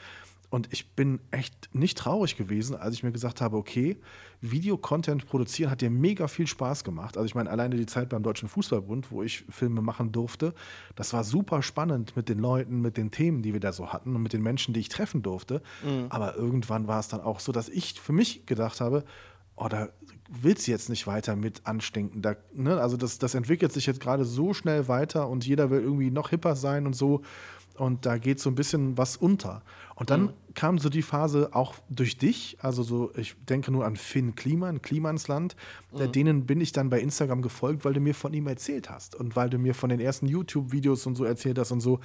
Speaker 1: Und ich bin echt nicht traurig gewesen, als ich mir gesagt habe, okay, Videocontent produzieren hat dir mega viel Spaß gemacht. Also ich meine, alleine die Zeit beim Deutschen Fußballbund, wo ich Filme machen durfte, das war super spannend mit den Leuten, mit den Themen, die wir da so hatten und mit den Menschen, die ich treffen durfte. Mhm. Aber irgendwann war es dann auch so, dass ich für mich gedacht habe, oh, da willst du jetzt nicht weiter mit anstinken. Da, ne? Also das, das entwickelt sich jetzt gerade so schnell weiter und jeder will irgendwie noch hipper sein und so. Und da geht so ein bisschen was unter. Und dann mhm. kam so die Phase auch durch dich, also so, ich denke nur an Finn Kliman, Klimansland, mhm. denen bin ich dann bei Instagram gefolgt, weil du mir von ihm erzählt hast und weil du mir von den ersten YouTube-Videos und so erzählt hast und so.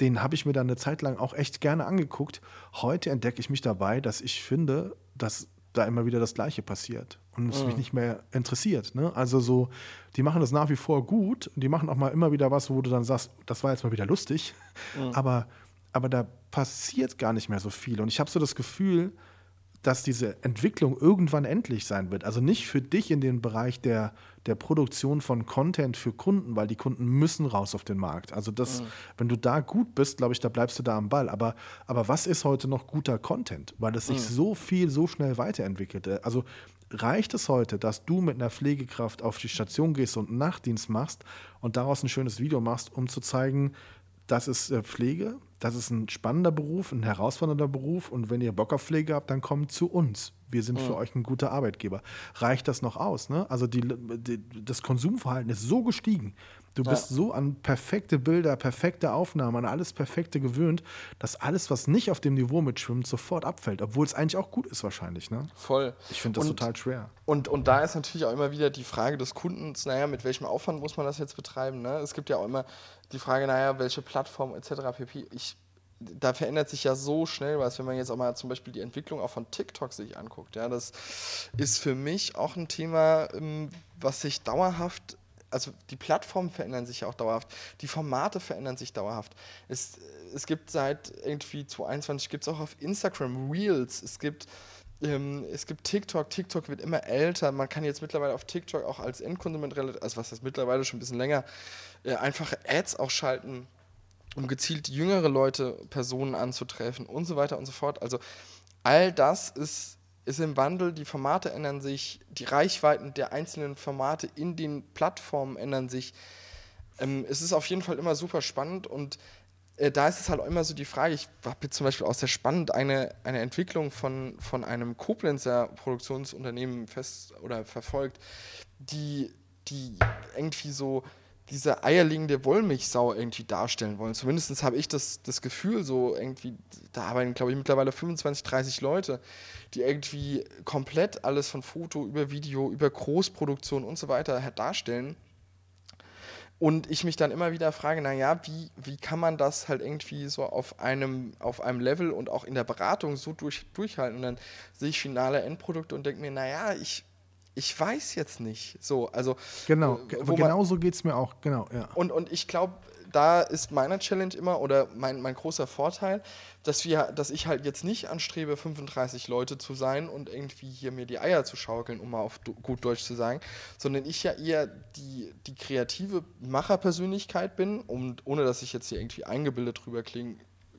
Speaker 1: Den habe ich mir dann eine Zeit lang auch echt gerne angeguckt. Heute entdecke ich mich dabei, dass ich finde, dass da immer wieder das Gleiche passiert und es mhm. mich nicht mehr interessiert. Ne? Also so, die machen das nach wie vor gut und die machen auch mal immer wieder was, wo du dann sagst, das war jetzt mal wieder lustig, mhm. aber aber da passiert gar nicht mehr so viel. Und ich habe so das Gefühl, dass diese Entwicklung irgendwann endlich sein wird. Also nicht für dich in den Bereich der, der Produktion von Content für Kunden, weil die Kunden müssen raus auf den Markt. Also das, mhm. wenn du da gut bist, glaube ich, da bleibst du da am Ball. Aber, aber was ist heute noch guter Content? Weil es sich mhm. so viel, so schnell weiterentwickelt. Also reicht es heute, dass du mit einer Pflegekraft auf die Station gehst und einen Nachtdienst machst und daraus ein schönes Video machst, um zu zeigen, das ist äh, Pflege, das ist ein spannender Beruf, ein herausfordernder Beruf und wenn ihr Bock auf Pflege habt, dann kommt zu uns. Wir sind mhm. für euch ein guter Arbeitgeber. Reicht das noch aus? Ne? Also die, die, das Konsumverhalten ist so gestiegen. Du ja. bist so an perfekte Bilder, perfekte Aufnahmen, an alles Perfekte gewöhnt, dass alles, was nicht auf dem Niveau mitschwimmt, sofort abfällt. Obwohl es eigentlich auch gut ist wahrscheinlich. Ne?
Speaker 2: Voll.
Speaker 1: Ich finde das und, total schwer.
Speaker 2: Und, und da ist natürlich auch immer wieder die Frage des Kundens, naja, mit welchem Aufwand muss man das jetzt betreiben? Ne? Es gibt ja auch immer die Frage, naja, welche Plattform etc. pp. Ich, da verändert sich ja so schnell was, wenn man jetzt auch mal zum Beispiel die Entwicklung auch von TikTok sich anguckt. Ja, das ist für mich auch ein Thema, ähm, was sich dauerhaft, also die Plattformen verändern sich ja auch dauerhaft, die Formate verändern sich dauerhaft. Es, es gibt seit irgendwie 2021 gibt es auch auf Instagram Reels, es gibt ähm, es gibt TikTok, TikTok wird immer älter. Man kann jetzt mittlerweile auf TikTok auch als Endkonsument, also was heißt mittlerweile schon ein bisschen länger, äh, einfache Ads auch schalten, um gezielt jüngere Leute, Personen anzutreffen und so weiter und so fort. Also all das ist, ist im Wandel, die Formate ändern sich, die Reichweiten der einzelnen Formate in den Plattformen ändern sich. Ähm, es ist auf jeden Fall immer super spannend und äh, da ist es halt auch immer so die Frage, ich habe jetzt zum Beispiel auch sehr spannend eine, eine Entwicklung von, von einem Koblenzer Produktionsunternehmen fest oder verfolgt, die, die irgendwie so diese eierlegende Wollmilchsau irgendwie darstellen wollen. Zumindest habe ich das, das Gefühl, so irgendwie, da arbeiten, glaube ich, mittlerweile 25, 30 Leute, die irgendwie komplett alles von Foto über Video, über Großproduktion und so weiter darstellen. Und ich mich dann immer wieder frage, naja, wie, wie kann man das halt irgendwie so auf einem, auf einem Level und auch in der Beratung so durch, durchhalten? Und dann sehe ich finale Endprodukte und denke mir, naja, ich, ich weiß jetzt nicht. So, also.
Speaker 1: Genau, äh, genau so geht es mir auch, genau, ja.
Speaker 2: Und, und ich glaube, da ist meine Challenge immer oder mein, mein großer Vorteil, dass wir, dass ich halt jetzt nicht anstrebe, 35 Leute zu sein und irgendwie hier mir die Eier zu schaukeln, um mal auf gut Deutsch zu sagen, sondern ich ja eher die, die kreative Macherpersönlichkeit bin, um, ohne dass ich jetzt hier irgendwie eingebildet drüber klinge,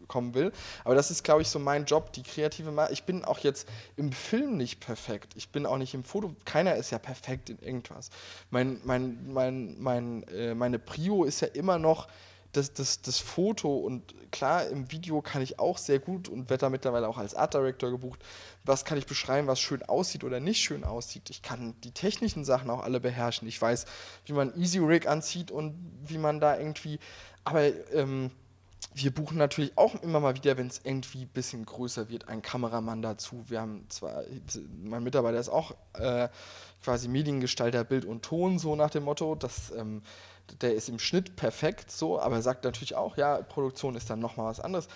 Speaker 2: kommen will. Aber das ist, glaube ich, so mein Job, die kreative Ma Ich bin auch jetzt im Film nicht perfekt. Ich bin auch nicht im Foto. Keiner ist ja perfekt in irgendwas. Mein, mein, mein, mein, äh, meine Prio ist ja immer noch das, das, das Foto und klar, im Video kann ich auch sehr gut und werde da mittlerweile auch als Art Director gebucht. Was kann ich beschreiben, was schön aussieht oder nicht schön aussieht? Ich kann die technischen Sachen auch alle beherrschen. Ich weiß, wie man Easy Rig anzieht und wie man da irgendwie. Aber ähm, wir buchen natürlich auch immer mal wieder, wenn es irgendwie ein bisschen größer wird, einen Kameramann dazu. Wir haben zwar, mein Mitarbeiter ist auch äh, quasi Mediengestalter, Bild und Ton, so nach dem Motto. Das, ähm, der ist im Schnitt perfekt, so, aber er sagt natürlich auch, ja, Produktion ist dann nochmal was anderes.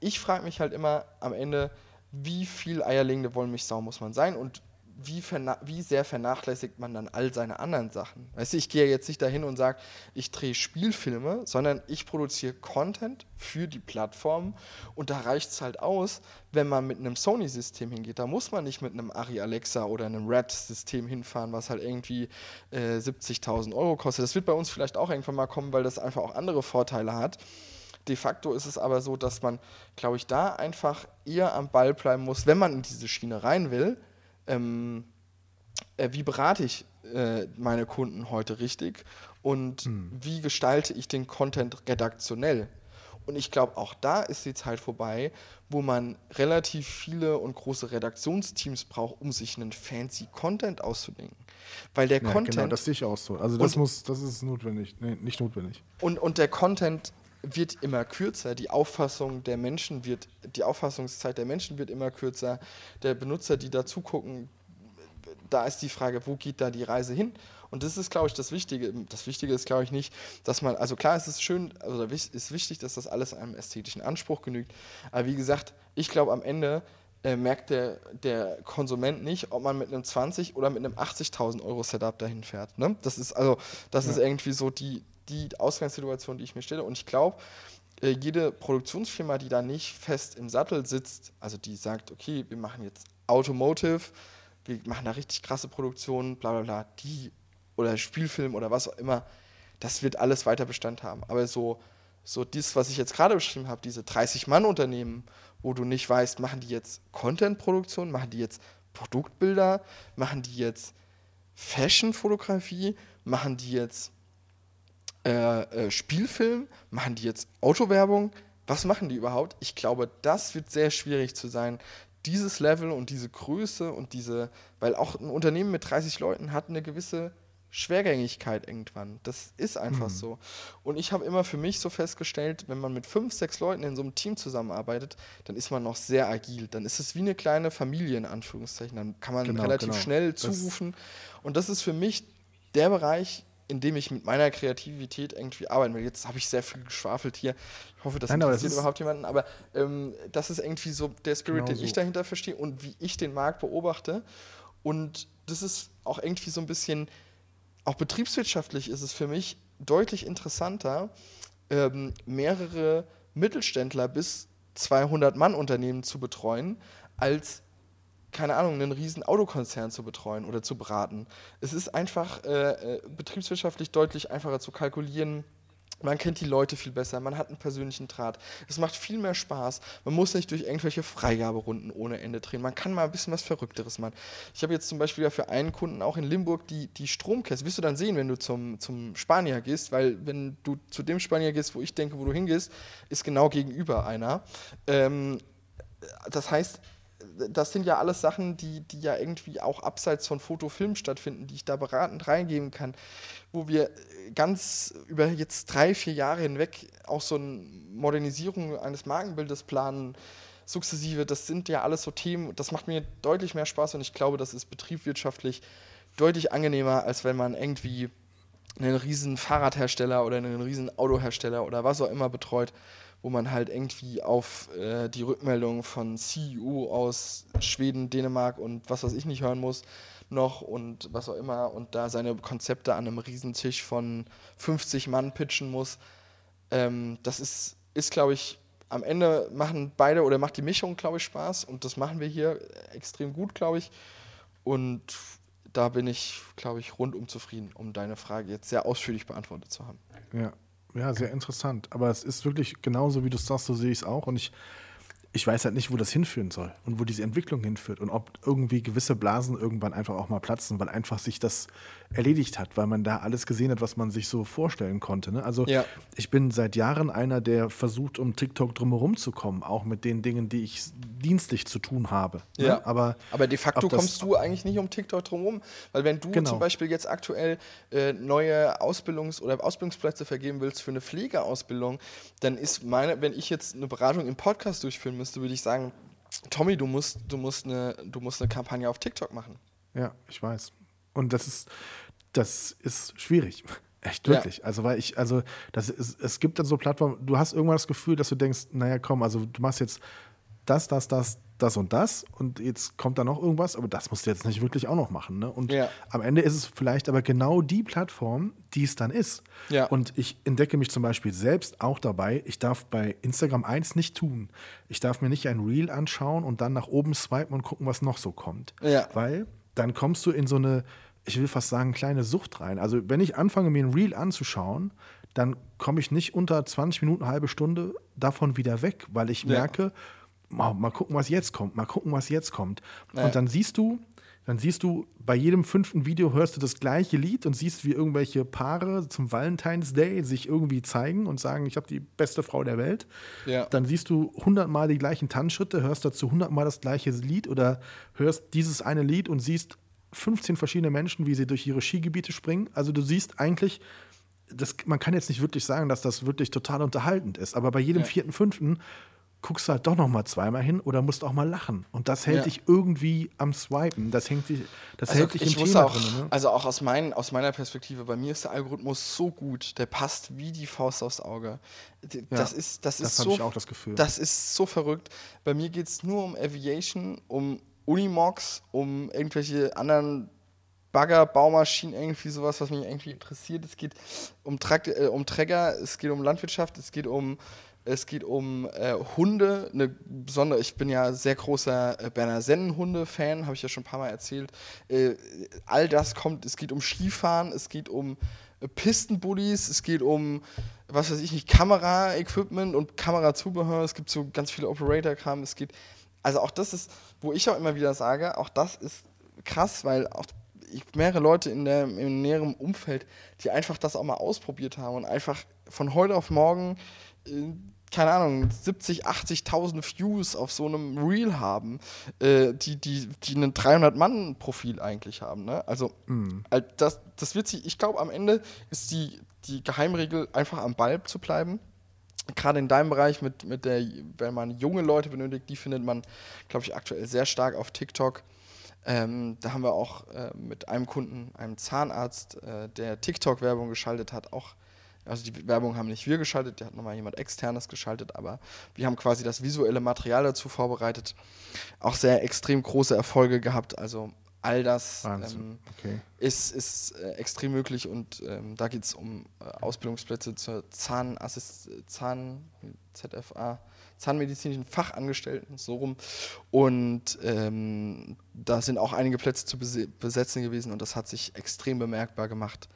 Speaker 2: Ich frage mich halt immer am Ende, wie viel eierlegende Wollmilchsau muss man sein und wie, wie sehr vernachlässigt man dann all seine anderen Sachen. Weißt du, ich gehe jetzt nicht dahin und sage, ich drehe Spielfilme, sondern ich produziere Content für die Plattform und da reicht es halt aus, wenn man mit einem Sony-System hingeht. Da muss man nicht mit einem Ari Alexa oder einem Red-System hinfahren, was halt irgendwie äh, 70.000 Euro kostet. Das wird bei uns vielleicht auch irgendwann mal kommen, weil das einfach auch andere Vorteile hat. De facto ist es aber so, dass man, glaube ich, da einfach eher am Ball bleiben muss, wenn man in diese Schiene rein will, ähm, äh, wie berate ich äh, meine Kunden heute richtig und hm. wie gestalte ich den Content redaktionell. Und ich glaube, auch da ist die Zeit vorbei, wo man relativ viele und große Redaktionsteams braucht, um sich einen fancy Content auszudenken. Weil der ja, Content. Genau,
Speaker 1: das sehe ich auch so. Also das muss, das ist notwendig. Nee, nicht notwendig.
Speaker 2: Und, und der Content wird immer kürzer, die Auffassung der Menschen wird, die Auffassungszeit der Menschen wird immer kürzer, der Benutzer, die da zugucken, da ist die Frage, wo geht da die Reise hin? Und das ist, glaube ich, das Wichtige. Das Wichtige ist, glaube ich, nicht, dass man, also klar, es ist schön, also ist wichtig, dass das alles einem ästhetischen Anspruch genügt. Aber wie gesagt, ich glaube, am Ende äh, merkt der, der Konsument nicht, ob man mit einem 20 oder mit einem 80.000 Euro Setup dahin fährt. Ne? Das ist also, das ja. ist irgendwie so die, die Ausgangssituation, die ich mir stelle. Und ich glaube, äh, jede Produktionsfirma, die da nicht fest im Sattel sitzt, also die sagt, okay, wir machen jetzt Automotive, wir machen da richtig krasse Produktionen, bla bla bla, die oder Spielfilm oder was auch immer, das wird alles weiter Bestand haben. Aber so, so das, was ich jetzt gerade beschrieben habe, diese 30-Mann-Unternehmen, wo du nicht weißt, machen die jetzt Content-Produktion, machen die jetzt Produktbilder, machen die jetzt Fashion-Fotografie, machen die jetzt äh, äh, Spielfilm? Machen die jetzt Autowerbung? Was machen die überhaupt? Ich glaube, das wird sehr schwierig zu sein. Dieses Level und diese Größe und diese, weil auch ein Unternehmen mit 30 Leuten hat eine gewisse Schwergängigkeit irgendwann. Das ist einfach mhm. so. Und ich habe immer für mich so festgestellt, wenn man mit fünf, sechs Leuten in so einem Team zusammenarbeitet, dann ist man noch sehr agil. Dann ist es wie eine kleine Familie in Anführungszeichen. Dann kann man genau, relativ genau. schnell zurufen. Das und das ist für mich der Bereich, in dem ich mit meiner Kreativität irgendwie arbeiten will. Jetzt habe ich sehr viel geschwafelt hier. Ich hoffe, das Nein, interessiert das überhaupt jemanden. Aber ähm, das ist irgendwie so der Spirit, genau den so. ich dahinter verstehe und wie ich den Markt beobachte. Und das ist auch irgendwie so ein bisschen, auch betriebswirtschaftlich ist es für mich deutlich interessanter, ähm, mehrere Mittelständler bis 200 Mann Unternehmen zu betreuen, als keine Ahnung, einen riesen Autokonzern zu betreuen oder zu beraten. Es ist einfach äh, äh, betriebswirtschaftlich deutlich einfacher zu kalkulieren. Man kennt die Leute viel besser, man hat einen persönlichen Draht. Es macht viel mehr Spaß. Man muss nicht durch irgendwelche Freigaberunden ohne Ende drehen. Man kann mal ein bisschen was Verrückteres machen. Ich habe jetzt zum Beispiel ja für einen Kunden auch in Limburg die, die Stromkäste. Wirst du dann sehen, wenn du zum, zum Spanier gehst, weil wenn du zu dem Spanier gehst, wo ich denke, wo du hingehst, ist genau gegenüber einer. Ähm, das heißt, das sind ja alles Sachen, die, die ja irgendwie auch abseits von Fotofilm stattfinden, die ich da beratend reingeben kann, wo wir ganz über jetzt drei, vier Jahre hinweg auch so eine Modernisierung eines Markenbildes planen, sukzessive. Das sind ja alles so Themen, das macht mir deutlich mehr Spaß und ich glaube, das ist betriebswirtschaftlich deutlich angenehmer, als wenn man irgendwie einen riesen Fahrradhersteller oder einen riesen Autohersteller oder was auch immer betreut, wo man halt irgendwie auf äh, die Rückmeldung von CEO aus Schweden, Dänemark und was weiß ich nicht hören muss noch und was auch immer und da seine Konzepte an einem Riesentisch von 50 Mann pitchen muss. Ähm, das ist, ist glaube ich, am Ende machen beide oder macht die Mischung, glaube ich, Spaß und das machen wir hier extrem gut, glaube ich. Und da bin ich, glaube ich, rundum zufrieden, um deine Frage jetzt sehr ausführlich beantwortet zu haben.
Speaker 1: Ja, ja, sehr interessant. Aber es ist wirklich genauso, wie du es sagst, so sehe ich es auch. Und ich, ich weiß halt nicht, wo das hinführen soll und wo diese Entwicklung hinführt und ob irgendwie gewisse Blasen irgendwann einfach auch mal platzen, weil einfach sich das erledigt hat, weil man da alles gesehen hat, was man sich so vorstellen konnte. Ne? Also ja. ich bin seit Jahren einer, der versucht, um TikTok drumherum zu kommen, auch mit den Dingen, die ich dienstlich zu tun habe.
Speaker 2: Ne? Ja. Aber, Aber de facto kommst du eigentlich nicht um TikTok drumherum, weil wenn du genau. zum Beispiel jetzt aktuell äh, neue Ausbildungs- oder Ausbildungsplätze vergeben willst für eine Pflegeausbildung, dann ist meine, wenn ich jetzt eine Beratung im Podcast durchführen müsste, würde ich sagen, Tommy, du musst, du musst eine, du musst eine Kampagne auf TikTok machen.
Speaker 1: Ja, ich weiß. Und das ist, das ist schwierig. Echt wirklich. Ja. Also, weil ich, also, das ist, es gibt dann so Plattformen, du hast irgendwann das Gefühl, dass du denkst, naja, komm, also du machst jetzt das, das, das, das und das und jetzt kommt da noch irgendwas, aber das musst du jetzt nicht wirklich auch noch machen. Ne? Und ja. am Ende ist es vielleicht aber genau die Plattform, die es dann ist. Ja. Und ich entdecke mich zum Beispiel selbst auch dabei, ich darf bei Instagram eins nicht tun. Ich darf mir nicht ein Reel anschauen und dann nach oben swipen und gucken, was noch so kommt. Ja. Weil dann kommst du in so eine, ich will fast sagen, kleine Sucht rein. Also wenn ich anfange, mir ein Reel anzuschauen, dann komme ich nicht unter 20 Minuten, eine halbe Stunde davon wieder weg, weil ich merke, mal, mal gucken, was jetzt kommt, mal gucken, was jetzt kommt. Ja. Und dann siehst du, dann siehst du, bei jedem fünften Video hörst du das gleiche Lied und siehst, wie irgendwelche Paare zum Valentine's Day sich irgendwie zeigen und sagen, ich habe die beste Frau der Welt. Ja. Dann siehst du hundertmal die gleichen Tanzschritte, hörst dazu hundertmal das gleiche Lied oder hörst dieses eine Lied und siehst 15 verschiedene Menschen, wie sie durch ihre Skigebiete springen. Also du siehst eigentlich, das, man kann jetzt nicht wirklich sagen, dass das wirklich total unterhaltend ist, aber bei jedem ja. vierten, fünften guckst du halt doch noch mal zweimal hin oder musst auch mal lachen. Und das hält ja. dich irgendwie am Swipen. Das, hängt dich, das also hält dich im Thema
Speaker 2: auch, drin. Ne? Also auch aus, mein, aus meiner Perspektive, bei mir ist der Algorithmus so gut, der passt wie die Faust aufs Auge. Das ja, ist, das, das ist so,
Speaker 1: ich auch das Gefühl.
Speaker 2: Das ist so verrückt. Bei mir geht es nur um Aviation, um Unimox, um irgendwelche anderen Bagger, Baumaschinen, irgendwie sowas, was mich irgendwie interessiert. Es geht um, Trakt äh, um Träger, es geht um Landwirtschaft, es geht um es geht um äh, Hunde, eine besondere, ich bin ja sehr großer äh, Berner Sennenhunde-Fan, habe ich ja schon ein paar Mal erzählt. Äh, all das kommt, es geht um Skifahren, es geht um äh, Pistenbullies, es geht um, was weiß ich nicht, Kamera-Equipment und Kamerazubehör, es gibt so ganz viele Operator-Kram, es geht, also auch das ist, wo ich auch immer wieder sage, auch das ist krass, weil auch ich mehrere Leute in der, im näheren Umfeld, die einfach das auch mal ausprobiert haben und einfach von heute auf morgen äh, keine Ahnung, 70, 80.000 Views auf so einem Reel haben, äh, die, die, die ein 300-Mann-Profil eigentlich haben. Ne? Also, mm. das, das wird sich, ich glaube, am Ende ist die, die Geheimregel, einfach am Ball zu bleiben. Gerade in deinem Bereich, mit, mit der, wenn man junge Leute benötigt, die findet man, glaube ich, aktuell sehr stark auf TikTok. Ähm, da haben wir auch äh, mit einem Kunden, einem Zahnarzt, äh, der TikTok-Werbung geschaltet hat, auch also die Werbung haben nicht wir geschaltet, die hat nochmal jemand externes geschaltet, aber wir haben quasi das visuelle Material dazu vorbereitet. Auch sehr extrem große Erfolge gehabt. Also all das ähm, okay. ist, ist äh, extrem möglich und ähm, da geht es um äh, Ausbildungsplätze zur Zahnassist Zahn ZFA zahnmedizinischen Fachangestellten so rum und ähm, da sind auch einige Plätze zu besetzen gewesen und das hat sich extrem bemerkbar gemacht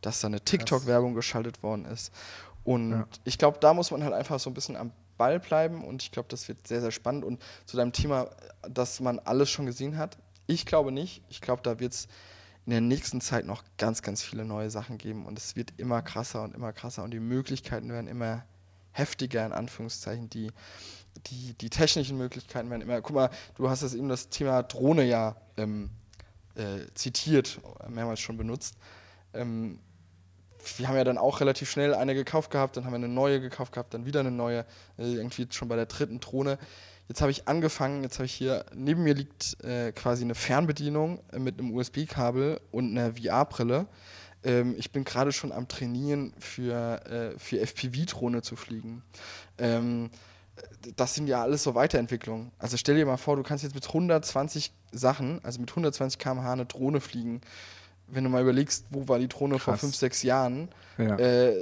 Speaker 2: dass da eine TikTok-Werbung geschaltet worden ist. Und ja. ich glaube, da muss man halt einfach so ein bisschen am Ball bleiben und ich glaube, das wird sehr, sehr spannend. Und zu deinem Thema, dass man alles schon gesehen hat, ich glaube nicht. Ich glaube, da wird es in der nächsten Zeit noch ganz, ganz viele neue Sachen geben und es wird immer krasser und immer krasser und die Möglichkeiten werden immer heftiger, in Anführungszeichen, die die, die technischen Möglichkeiten werden immer. Guck mal, du hast jetzt eben das Thema Drohne ja ähm, äh, zitiert, mehrmals schon benutzt. Ähm, wir haben ja dann auch relativ schnell eine gekauft gehabt, dann haben wir eine neue gekauft gehabt, dann wieder eine neue, äh, irgendwie schon bei der dritten Drohne. Jetzt habe ich angefangen, jetzt habe ich hier, neben mir liegt äh, quasi eine Fernbedienung äh, mit einem USB-Kabel und einer VR-Brille. Ähm, ich bin gerade schon am Trainieren für, äh, für FPV-Drohne zu fliegen. Ähm, das sind ja alles so Weiterentwicklungen. Also stell dir mal vor, du kannst jetzt mit 120 Sachen, also mit 120 km/h eine Drohne fliegen. Wenn du mal überlegst, wo war die Drohne Krass. vor fünf, sechs Jahren, ja. äh,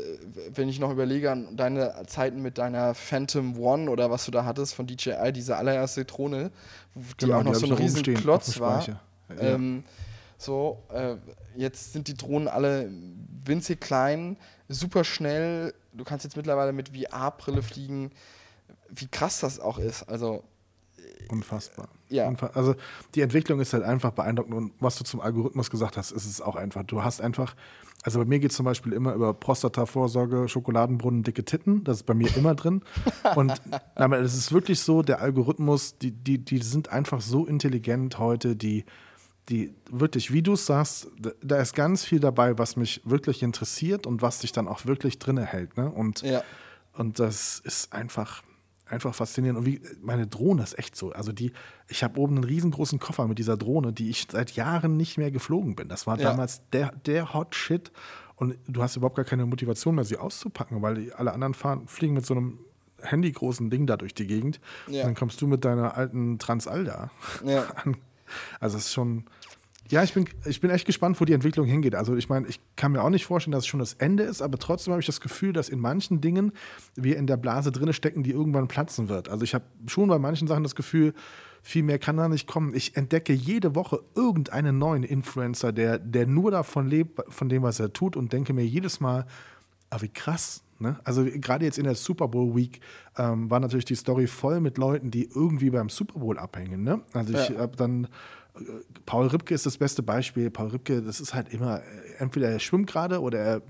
Speaker 2: wenn ich noch überlege an deine Zeiten mit deiner Phantom One oder was du da hattest von DJI, diese allererste Drohne, die genau, auch noch die so ein riesen Klotz war. Ja. Ähm, so, äh, jetzt sind die Drohnen alle winzig klein, super schnell. Du kannst jetzt mittlerweile mit VR-Brille fliegen wie krass das auch ist. Also
Speaker 1: Unfassbar. Ja. also die Entwicklung ist halt einfach beeindruckend und was du zum Algorithmus gesagt hast, ist es auch einfach. Du hast einfach, also bei mir geht es zum Beispiel immer über Prostata-Vorsorge, Schokoladenbrunnen, dicke Titten. Das ist bei mir immer drin. Und es ist wirklich so, der Algorithmus, die, die, die sind einfach so intelligent heute, die, die wirklich, wie du es sagst, da ist ganz viel dabei, was mich wirklich interessiert und was sich dann auch wirklich drin hält. Ne? Und, ja. und das ist einfach einfach faszinierend. Und wie meine Drohne ist echt so. Also die, ich habe oben einen riesengroßen Koffer mit dieser Drohne, die ich seit Jahren nicht mehr geflogen bin. Das war ja. damals der, der Hot Shit. Und du hast überhaupt gar keine Motivation mehr, sie auszupacken, weil alle anderen fahren, fliegen mit so einem handygroßen Ding da durch die Gegend. Ja. dann kommst du mit deiner alten Transalda ja. an. Also es ist schon, ja, ich bin, ich bin echt gespannt, wo die Entwicklung hingeht. Also ich meine, ich kann mir auch nicht vorstellen, dass es schon das Ende ist, aber trotzdem habe ich das Gefühl, dass in manchen Dingen wir in der Blase drinne stecken, die irgendwann platzen wird. Also ich habe schon bei manchen Sachen das Gefühl, viel mehr kann da nicht kommen. Ich entdecke jede Woche irgendeinen neuen Influencer, der, der nur davon lebt, von dem, was er tut und denke mir jedes Mal, ah, wie krass. Ne? Also gerade jetzt in der Super Bowl Week ähm, war natürlich die Story voll mit Leuten, die irgendwie beim Super Bowl abhängen. Ne? Also ich ja. habe dann Paul Ripke ist das beste Beispiel. Paul Ripke, das ist halt immer, entweder er schwimmt gerade oder er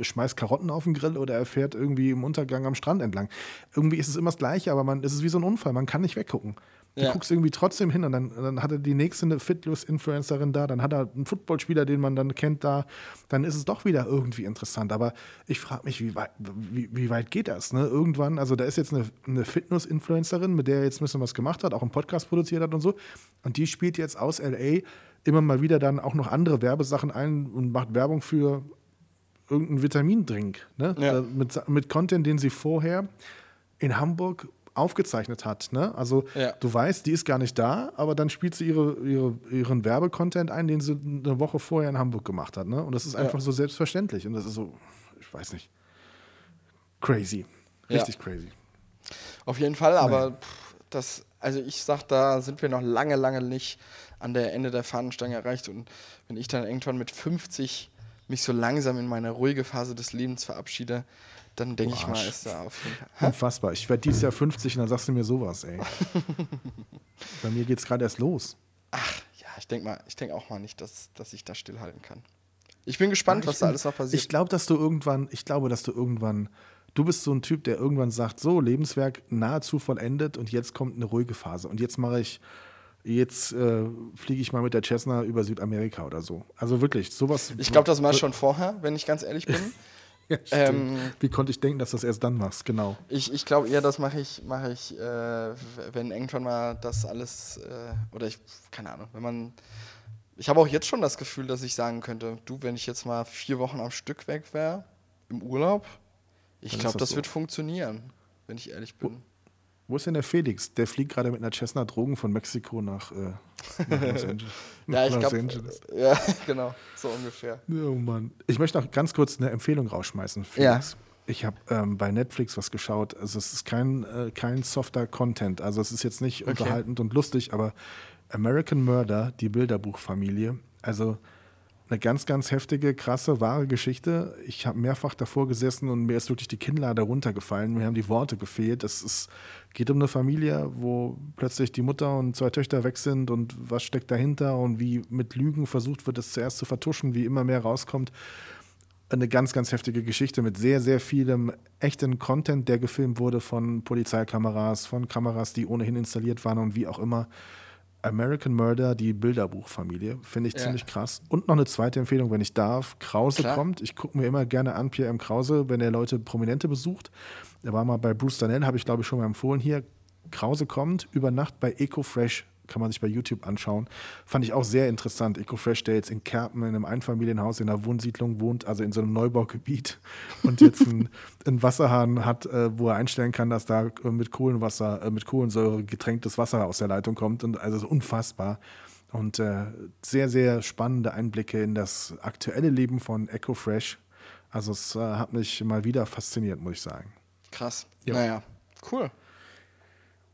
Speaker 1: schmeißt Karotten auf den Grill oder er fährt irgendwie im Untergang am Strand entlang. Irgendwie ist es immer das Gleiche, aber man, es ist wie so ein Unfall, man kann nicht weggucken. Du ja. guckst irgendwie trotzdem hin und dann, dann hat er die nächste eine Fitness-Influencerin da, dann hat er einen Footballspieler, den man dann kennt da, dann ist es doch wieder irgendwie interessant. Aber ich frage mich, wie weit, wie, wie weit geht das? Ne? Irgendwann, also da ist jetzt eine, eine Fitness-Influencerin, mit der er jetzt ein bisschen was gemacht hat, auch einen Podcast produziert hat und so. Und die spielt jetzt aus LA immer mal wieder dann auch noch andere Werbesachen ein und macht Werbung für irgendeinen Vitamindrink. Ne? Ja. Mit, mit Content, den sie vorher in Hamburg aufgezeichnet hat. Ne? Also ja. du weißt, die ist gar nicht da, aber dann spielt sie ihre, ihre, ihren Werbecontent ein, den sie eine Woche vorher in Hamburg gemacht hat. Ne? Und das ist einfach ja. so selbstverständlich. Und das ist so, ich weiß nicht, crazy. Richtig ja. crazy.
Speaker 2: Auf jeden Fall, aber nee. das, also ich sag, da sind wir noch lange, lange nicht an der Ende der Fahnenstange erreicht. Und wenn ich dann irgendwann mit 50 mich so langsam in meine ruhige Phase des Lebens verabschiede, dann denke ich mal, ist da auf jeden
Speaker 1: Fall. Unfassbar. Ich werde dieses Jahr 50 und dann sagst du mir sowas, ey. Bei mir geht es gerade erst los.
Speaker 2: Ach, ja, ich denke mal, ich denke auch mal nicht, dass, dass ich das stillhalten kann. Ich bin gespannt, ja, ich was da alles noch passiert.
Speaker 1: Ich glaube, dass du irgendwann, ich glaube, dass du irgendwann, du bist so ein Typ, der irgendwann sagt, so, Lebenswerk nahezu vollendet und jetzt kommt eine ruhige Phase. Und jetzt mache ich, jetzt äh, fliege ich mal mit der Cessna über Südamerika oder so. Also wirklich, sowas.
Speaker 2: Ich glaube, das war schon vorher, wenn ich ganz ehrlich bin.
Speaker 1: Ja, ähm, Wie konnte ich denken, dass du das erst dann machst? Genau.
Speaker 2: Ich, ich glaube eher, das mache ich, mache ich äh, wenn irgendwann mal das alles, äh, oder ich, keine Ahnung, wenn man. Ich habe auch jetzt schon das Gefühl, dass ich sagen könnte, du, wenn ich jetzt mal vier Wochen am Stück weg wäre, im Urlaub, ich glaube, das, das so. wird funktionieren, wenn ich ehrlich bin.
Speaker 1: Wo ist denn der Felix? Der fliegt gerade mit einer Cessna Drogen von Mexiko nach, äh, nach Los Angeles. ja,
Speaker 2: ich glaube. Ja, genau, so ungefähr.
Speaker 1: Oh Mann. Ich möchte noch ganz kurz eine Empfehlung rausschmeißen, Felix. Ja. Ich habe ähm, bei Netflix was geschaut. Also es ist kein, äh, kein softer Content. Also es ist jetzt nicht okay. unterhaltend und lustig, aber American Murder, die Bilderbuchfamilie. Also eine ganz, ganz heftige, krasse, wahre Geschichte. Ich habe mehrfach davor gesessen und mir ist wirklich die Kinnlade runtergefallen. Mir haben die Worte gefehlt. Es ist, geht um eine Familie, wo plötzlich die Mutter und zwei Töchter weg sind und was steckt dahinter und wie mit Lügen versucht wird, es zuerst zu vertuschen, wie immer mehr rauskommt. eine ganz, ganz heftige Geschichte mit sehr, sehr vielem echten Content, der gefilmt wurde von Polizeikameras, von Kameras, die ohnehin installiert waren und wie auch immer. American Murder, die Bilderbuchfamilie, finde ich ja. ziemlich krass. Und noch eine zweite Empfehlung, wenn ich darf. Krause Klar. kommt. Ich gucke mir immer gerne an Pierre M. Krause, wenn er Leute Prominente besucht. Er war mal bei Bruce Danell, habe ich glaube ich schon mal empfohlen hier. Krause kommt über Nacht bei EcoFresh kann man sich bei YouTube anschauen. Fand ich auch sehr interessant. EcoFresh, der jetzt in Kerpen in einem Einfamilienhaus in einer Wohnsiedlung wohnt, also in so einem Neubaugebiet und jetzt einen, einen Wasserhahn hat, äh, wo er einstellen kann, dass da äh, mit Kohlenwasser, äh, mit Kohlensäure getränktes Wasser aus der Leitung kommt. Und also so unfassbar. Und äh, sehr, sehr spannende Einblicke in das aktuelle Leben von EcoFresh. Also es äh, hat mich mal wieder fasziniert, muss ich sagen.
Speaker 2: Krass. Ja. Naja, cool.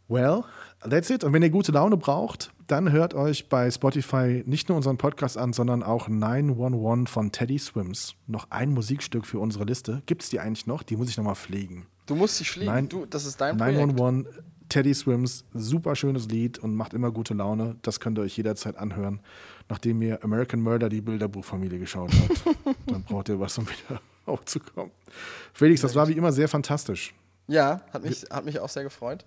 Speaker 1: Well, that's it. Und wenn ihr gute Laune braucht, dann hört euch bei Spotify nicht nur unseren Podcast an, sondern auch 911 von Teddy Swims. Noch ein Musikstück für unsere Liste. Gibt es die eigentlich noch? Die muss ich nochmal pflegen.
Speaker 2: Du musst sie pflegen. Nein,
Speaker 1: du, das ist dein 911, Projekt. Teddy Swims, super schönes Lied und macht immer gute Laune. Das könnt ihr euch jederzeit anhören, nachdem ihr American Murder, die Bilderbuchfamilie geschaut habt. dann braucht ihr was, um wieder aufzukommen. Felix, das war wie immer sehr fantastisch.
Speaker 2: Ja, hat mich, hat mich auch sehr gefreut.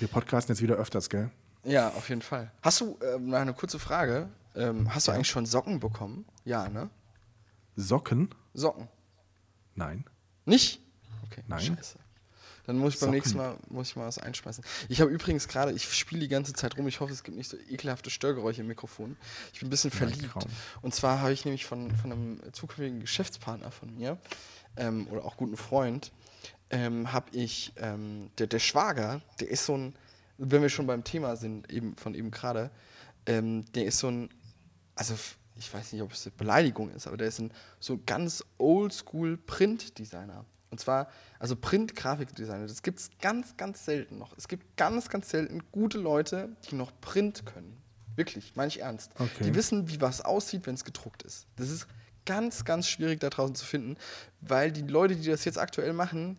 Speaker 1: Wir podcasten jetzt wieder öfters, gell?
Speaker 2: Ja, auf jeden Fall. Hast du, äh, eine kurze Frage, ähm, hast du eigentlich schon Socken bekommen? Ja, ne?
Speaker 1: Socken?
Speaker 2: Socken.
Speaker 1: Nein.
Speaker 2: Nicht?
Speaker 1: Okay, Nein.
Speaker 2: scheiße. Dann muss ich beim Socken. nächsten Mal muss ich mal was einschmeißen. Ich habe übrigens gerade, ich spiele die ganze Zeit rum, ich hoffe, es gibt nicht so ekelhafte Störgeräusche im Mikrofon. Ich bin ein bisschen verliebt. Und zwar habe ich nämlich von, von einem zukünftigen Geschäftspartner von mir ähm, oder auch guten Freund, ähm, habe ich, ähm, der, der Schwager, der ist so ein, wenn wir schon beim Thema sind, eben von eben gerade, ähm, der ist so ein, also ich weiß nicht, ob es eine Beleidigung ist, aber der ist ein so ganz oldschool Print-Designer. Und zwar, also Print-Grafikdesigner, das gibt es ganz, ganz selten noch. Es gibt ganz, ganz selten gute Leute, die noch Print können. Wirklich, meine ich ernst. Okay. Die wissen, wie was aussieht, wenn es gedruckt ist. Das ist ganz, ganz schwierig da draußen zu finden, weil die Leute, die das jetzt aktuell machen,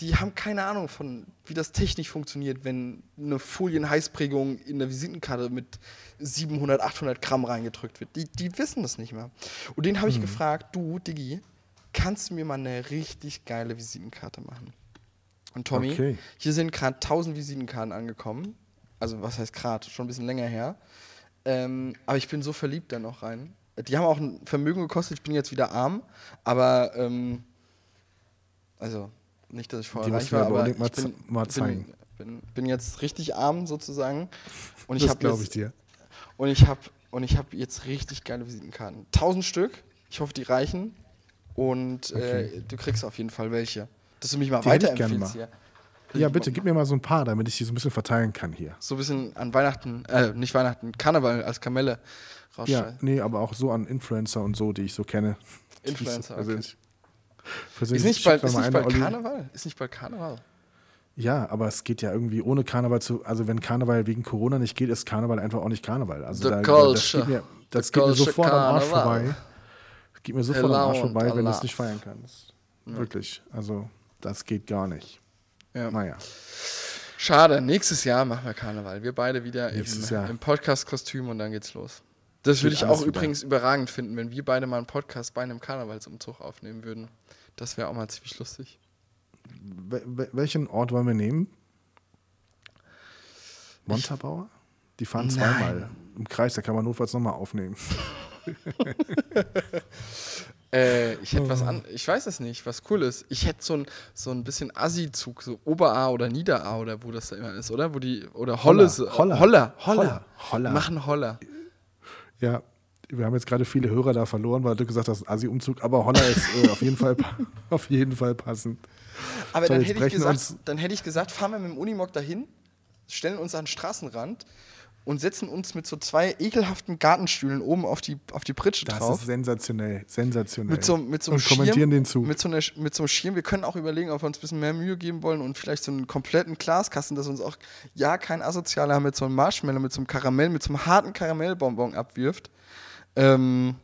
Speaker 2: die haben keine Ahnung von, wie das technisch funktioniert, wenn eine Folienheißprägung in der Visitenkarte mit 700, 800 Gramm reingedrückt wird. Die, die wissen das nicht mehr. Und den habe ich mhm. gefragt, du, Diggi, kannst du mir mal eine richtig geile Visitenkarte machen? Und Tommy, okay. hier sind gerade 1000 Visitenkarten angekommen. Also was heißt gerade? Schon ein bisschen länger her. Ähm, aber ich bin so verliebt da noch rein. Die haben auch ein Vermögen gekostet. Ich bin jetzt wieder arm. Aber, ähm, also nicht, dass ich vorher reich war, aber ich bin, mal zeigen. Bin, bin, bin, jetzt richtig arm sozusagen. Und
Speaker 1: das glaube ich dir.
Speaker 2: Und ich habe und ich habe jetzt richtig geile Visitenkarten. Tausend Stück. Ich hoffe, die reichen. Und äh, okay. äh, du kriegst auf jeden Fall welche. Dass du mich mal weiterempfiehlst hier.
Speaker 1: Ja, bitte, gib mir mal so ein paar, damit ich die so ein bisschen verteilen kann hier.
Speaker 2: So ein bisschen an Weihnachten, äh, nicht Weihnachten, Karneval als Kamelle
Speaker 1: rausschneiden. Ja, nee, aber auch so an Influencer und so, die ich so kenne.
Speaker 2: Influencer, okay. Ist nicht bald, ist nicht bald Karneval? Ist nicht bald Karneval?
Speaker 1: Ja, aber es geht ja irgendwie ohne Karneval zu. Also, wenn Karneval wegen Corona nicht geht, ist Karneval einfach auch nicht Karneval. Also, da, das geht mir, das geht mir sofort Karneval. am Arsch vorbei. Das geht mir sofort am Arsch vorbei, wenn du es nicht feiern kannst. Ja. Wirklich. Also, das geht gar nicht.
Speaker 2: Ja. Naja. Schade. Nächstes Jahr machen wir Karneval. Wir beide wieder im, im Podcast-Kostüm und dann geht's los. Das würde ich auch übrigens überragend finden, wenn wir beide mal einen Podcast bei einem Karnevalsumzug aufnehmen würden. Das wäre auch mal ziemlich lustig.
Speaker 1: welchen Ort wollen wir nehmen? Montabaur? Die fahren zweimal im Kreis, da kann man notfalls nochmal aufnehmen.
Speaker 2: äh, ich hätte was an, ich weiß es nicht, was cool ist. Ich hätte so ein, so ein bisschen Assi-Zug, so Ober-A oder Nieder-A oder wo das da immer ist, oder? Wo die, oder Holle, Holler,
Speaker 1: Holler,
Speaker 2: Holler, Holler, Holler. Machen Holler.
Speaker 1: Ja, wir haben jetzt gerade viele Hörer da verloren, weil du gesagt hast, Asi-Umzug, aber Honda ist äh, auf, jeden Fall, auf jeden Fall passend.
Speaker 2: Aber so, dann, hätte ich gesagt, dann hätte ich gesagt, fahren wir mit dem Unimog dahin, stellen uns an den Straßenrand und setzen uns mit so zwei ekelhaften Gartenstühlen oben auf die, auf die Pritsche
Speaker 1: das
Speaker 2: drauf. Das
Speaker 1: ist sensationell, sensationell.
Speaker 2: Mit so, mit so einem
Speaker 1: und Schirm, kommentieren den Zug.
Speaker 2: Mit so, einer, mit so einem Schirm. Wir können auch überlegen, ob wir uns ein bisschen mehr Mühe geben wollen und vielleicht so einen kompletten Glaskasten, dass uns auch ja kein Asozialer mit so einem Marshmallow, mit so einem Karamell, mit so einem harten Karamellbonbon abwirft. Ähm,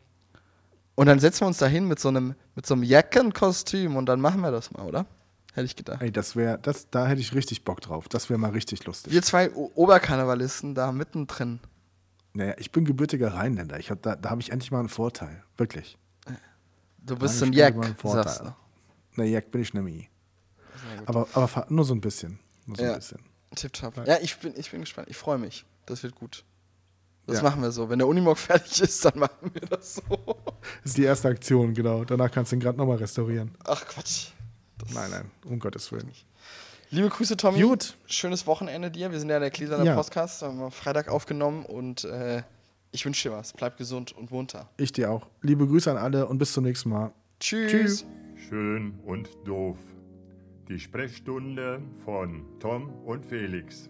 Speaker 2: und dann setzen wir uns da hin mit so einem, mit so einem Jackenkostüm und dann machen wir das mal, oder? Hätte ich gedacht.
Speaker 1: Ey, das wäre, das, da hätte ich richtig Bock drauf. Das wäre mal richtig lustig.
Speaker 2: Wir zwei o Oberkarnevalisten da mittendrin.
Speaker 1: Naja, ich bin gebürtiger Rheinländer. Ich hab, da da habe ich endlich mal einen Vorteil. Wirklich.
Speaker 2: Du bist ein Jack, sagst du.
Speaker 1: Ne, Jack bin ich nämlich. Aber, aber nur so ein bisschen. Nur so
Speaker 2: Ja.
Speaker 1: ein bisschen.
Speaker 2: Tipptopp. Ja, ich bin, ich bin gespannt. Ich freue mich. Das wird gut. Das
Speaker 1: Ja.
Speaker 2: machen wir so. Wenn der Unimog fertig ist, dann machen wir das so.
Speaker 1: Das ist die erste Aktion, genau. Danach kannst du ihn gerade nochmal restaurieren.
Speaker 2: Ach Quatsch.
Speaker 1: Nein, nein, um Gottes Willen.
Speaker 2: Liebe Grüße, Tommy.
Speaker 1: Gut.
Speaker 2: Schönes Wochenende dir. Wir sind ja der Gläserner
Speaker 1: Ja.
Speaker 2: Podcast. Haben wir Freitag aufgenommen und äh, ich wünsche dir was. Bleib gesund und munter.
Speaker 1: Ich dir auch. Liebe Grüße an alle und bis zum nächsten Mal.
Speaker 2: Tschüss.
Speaker 1: Tschüss.
Speaker 3: Schön und doof. Die Sprechstunde von Tom und Felix.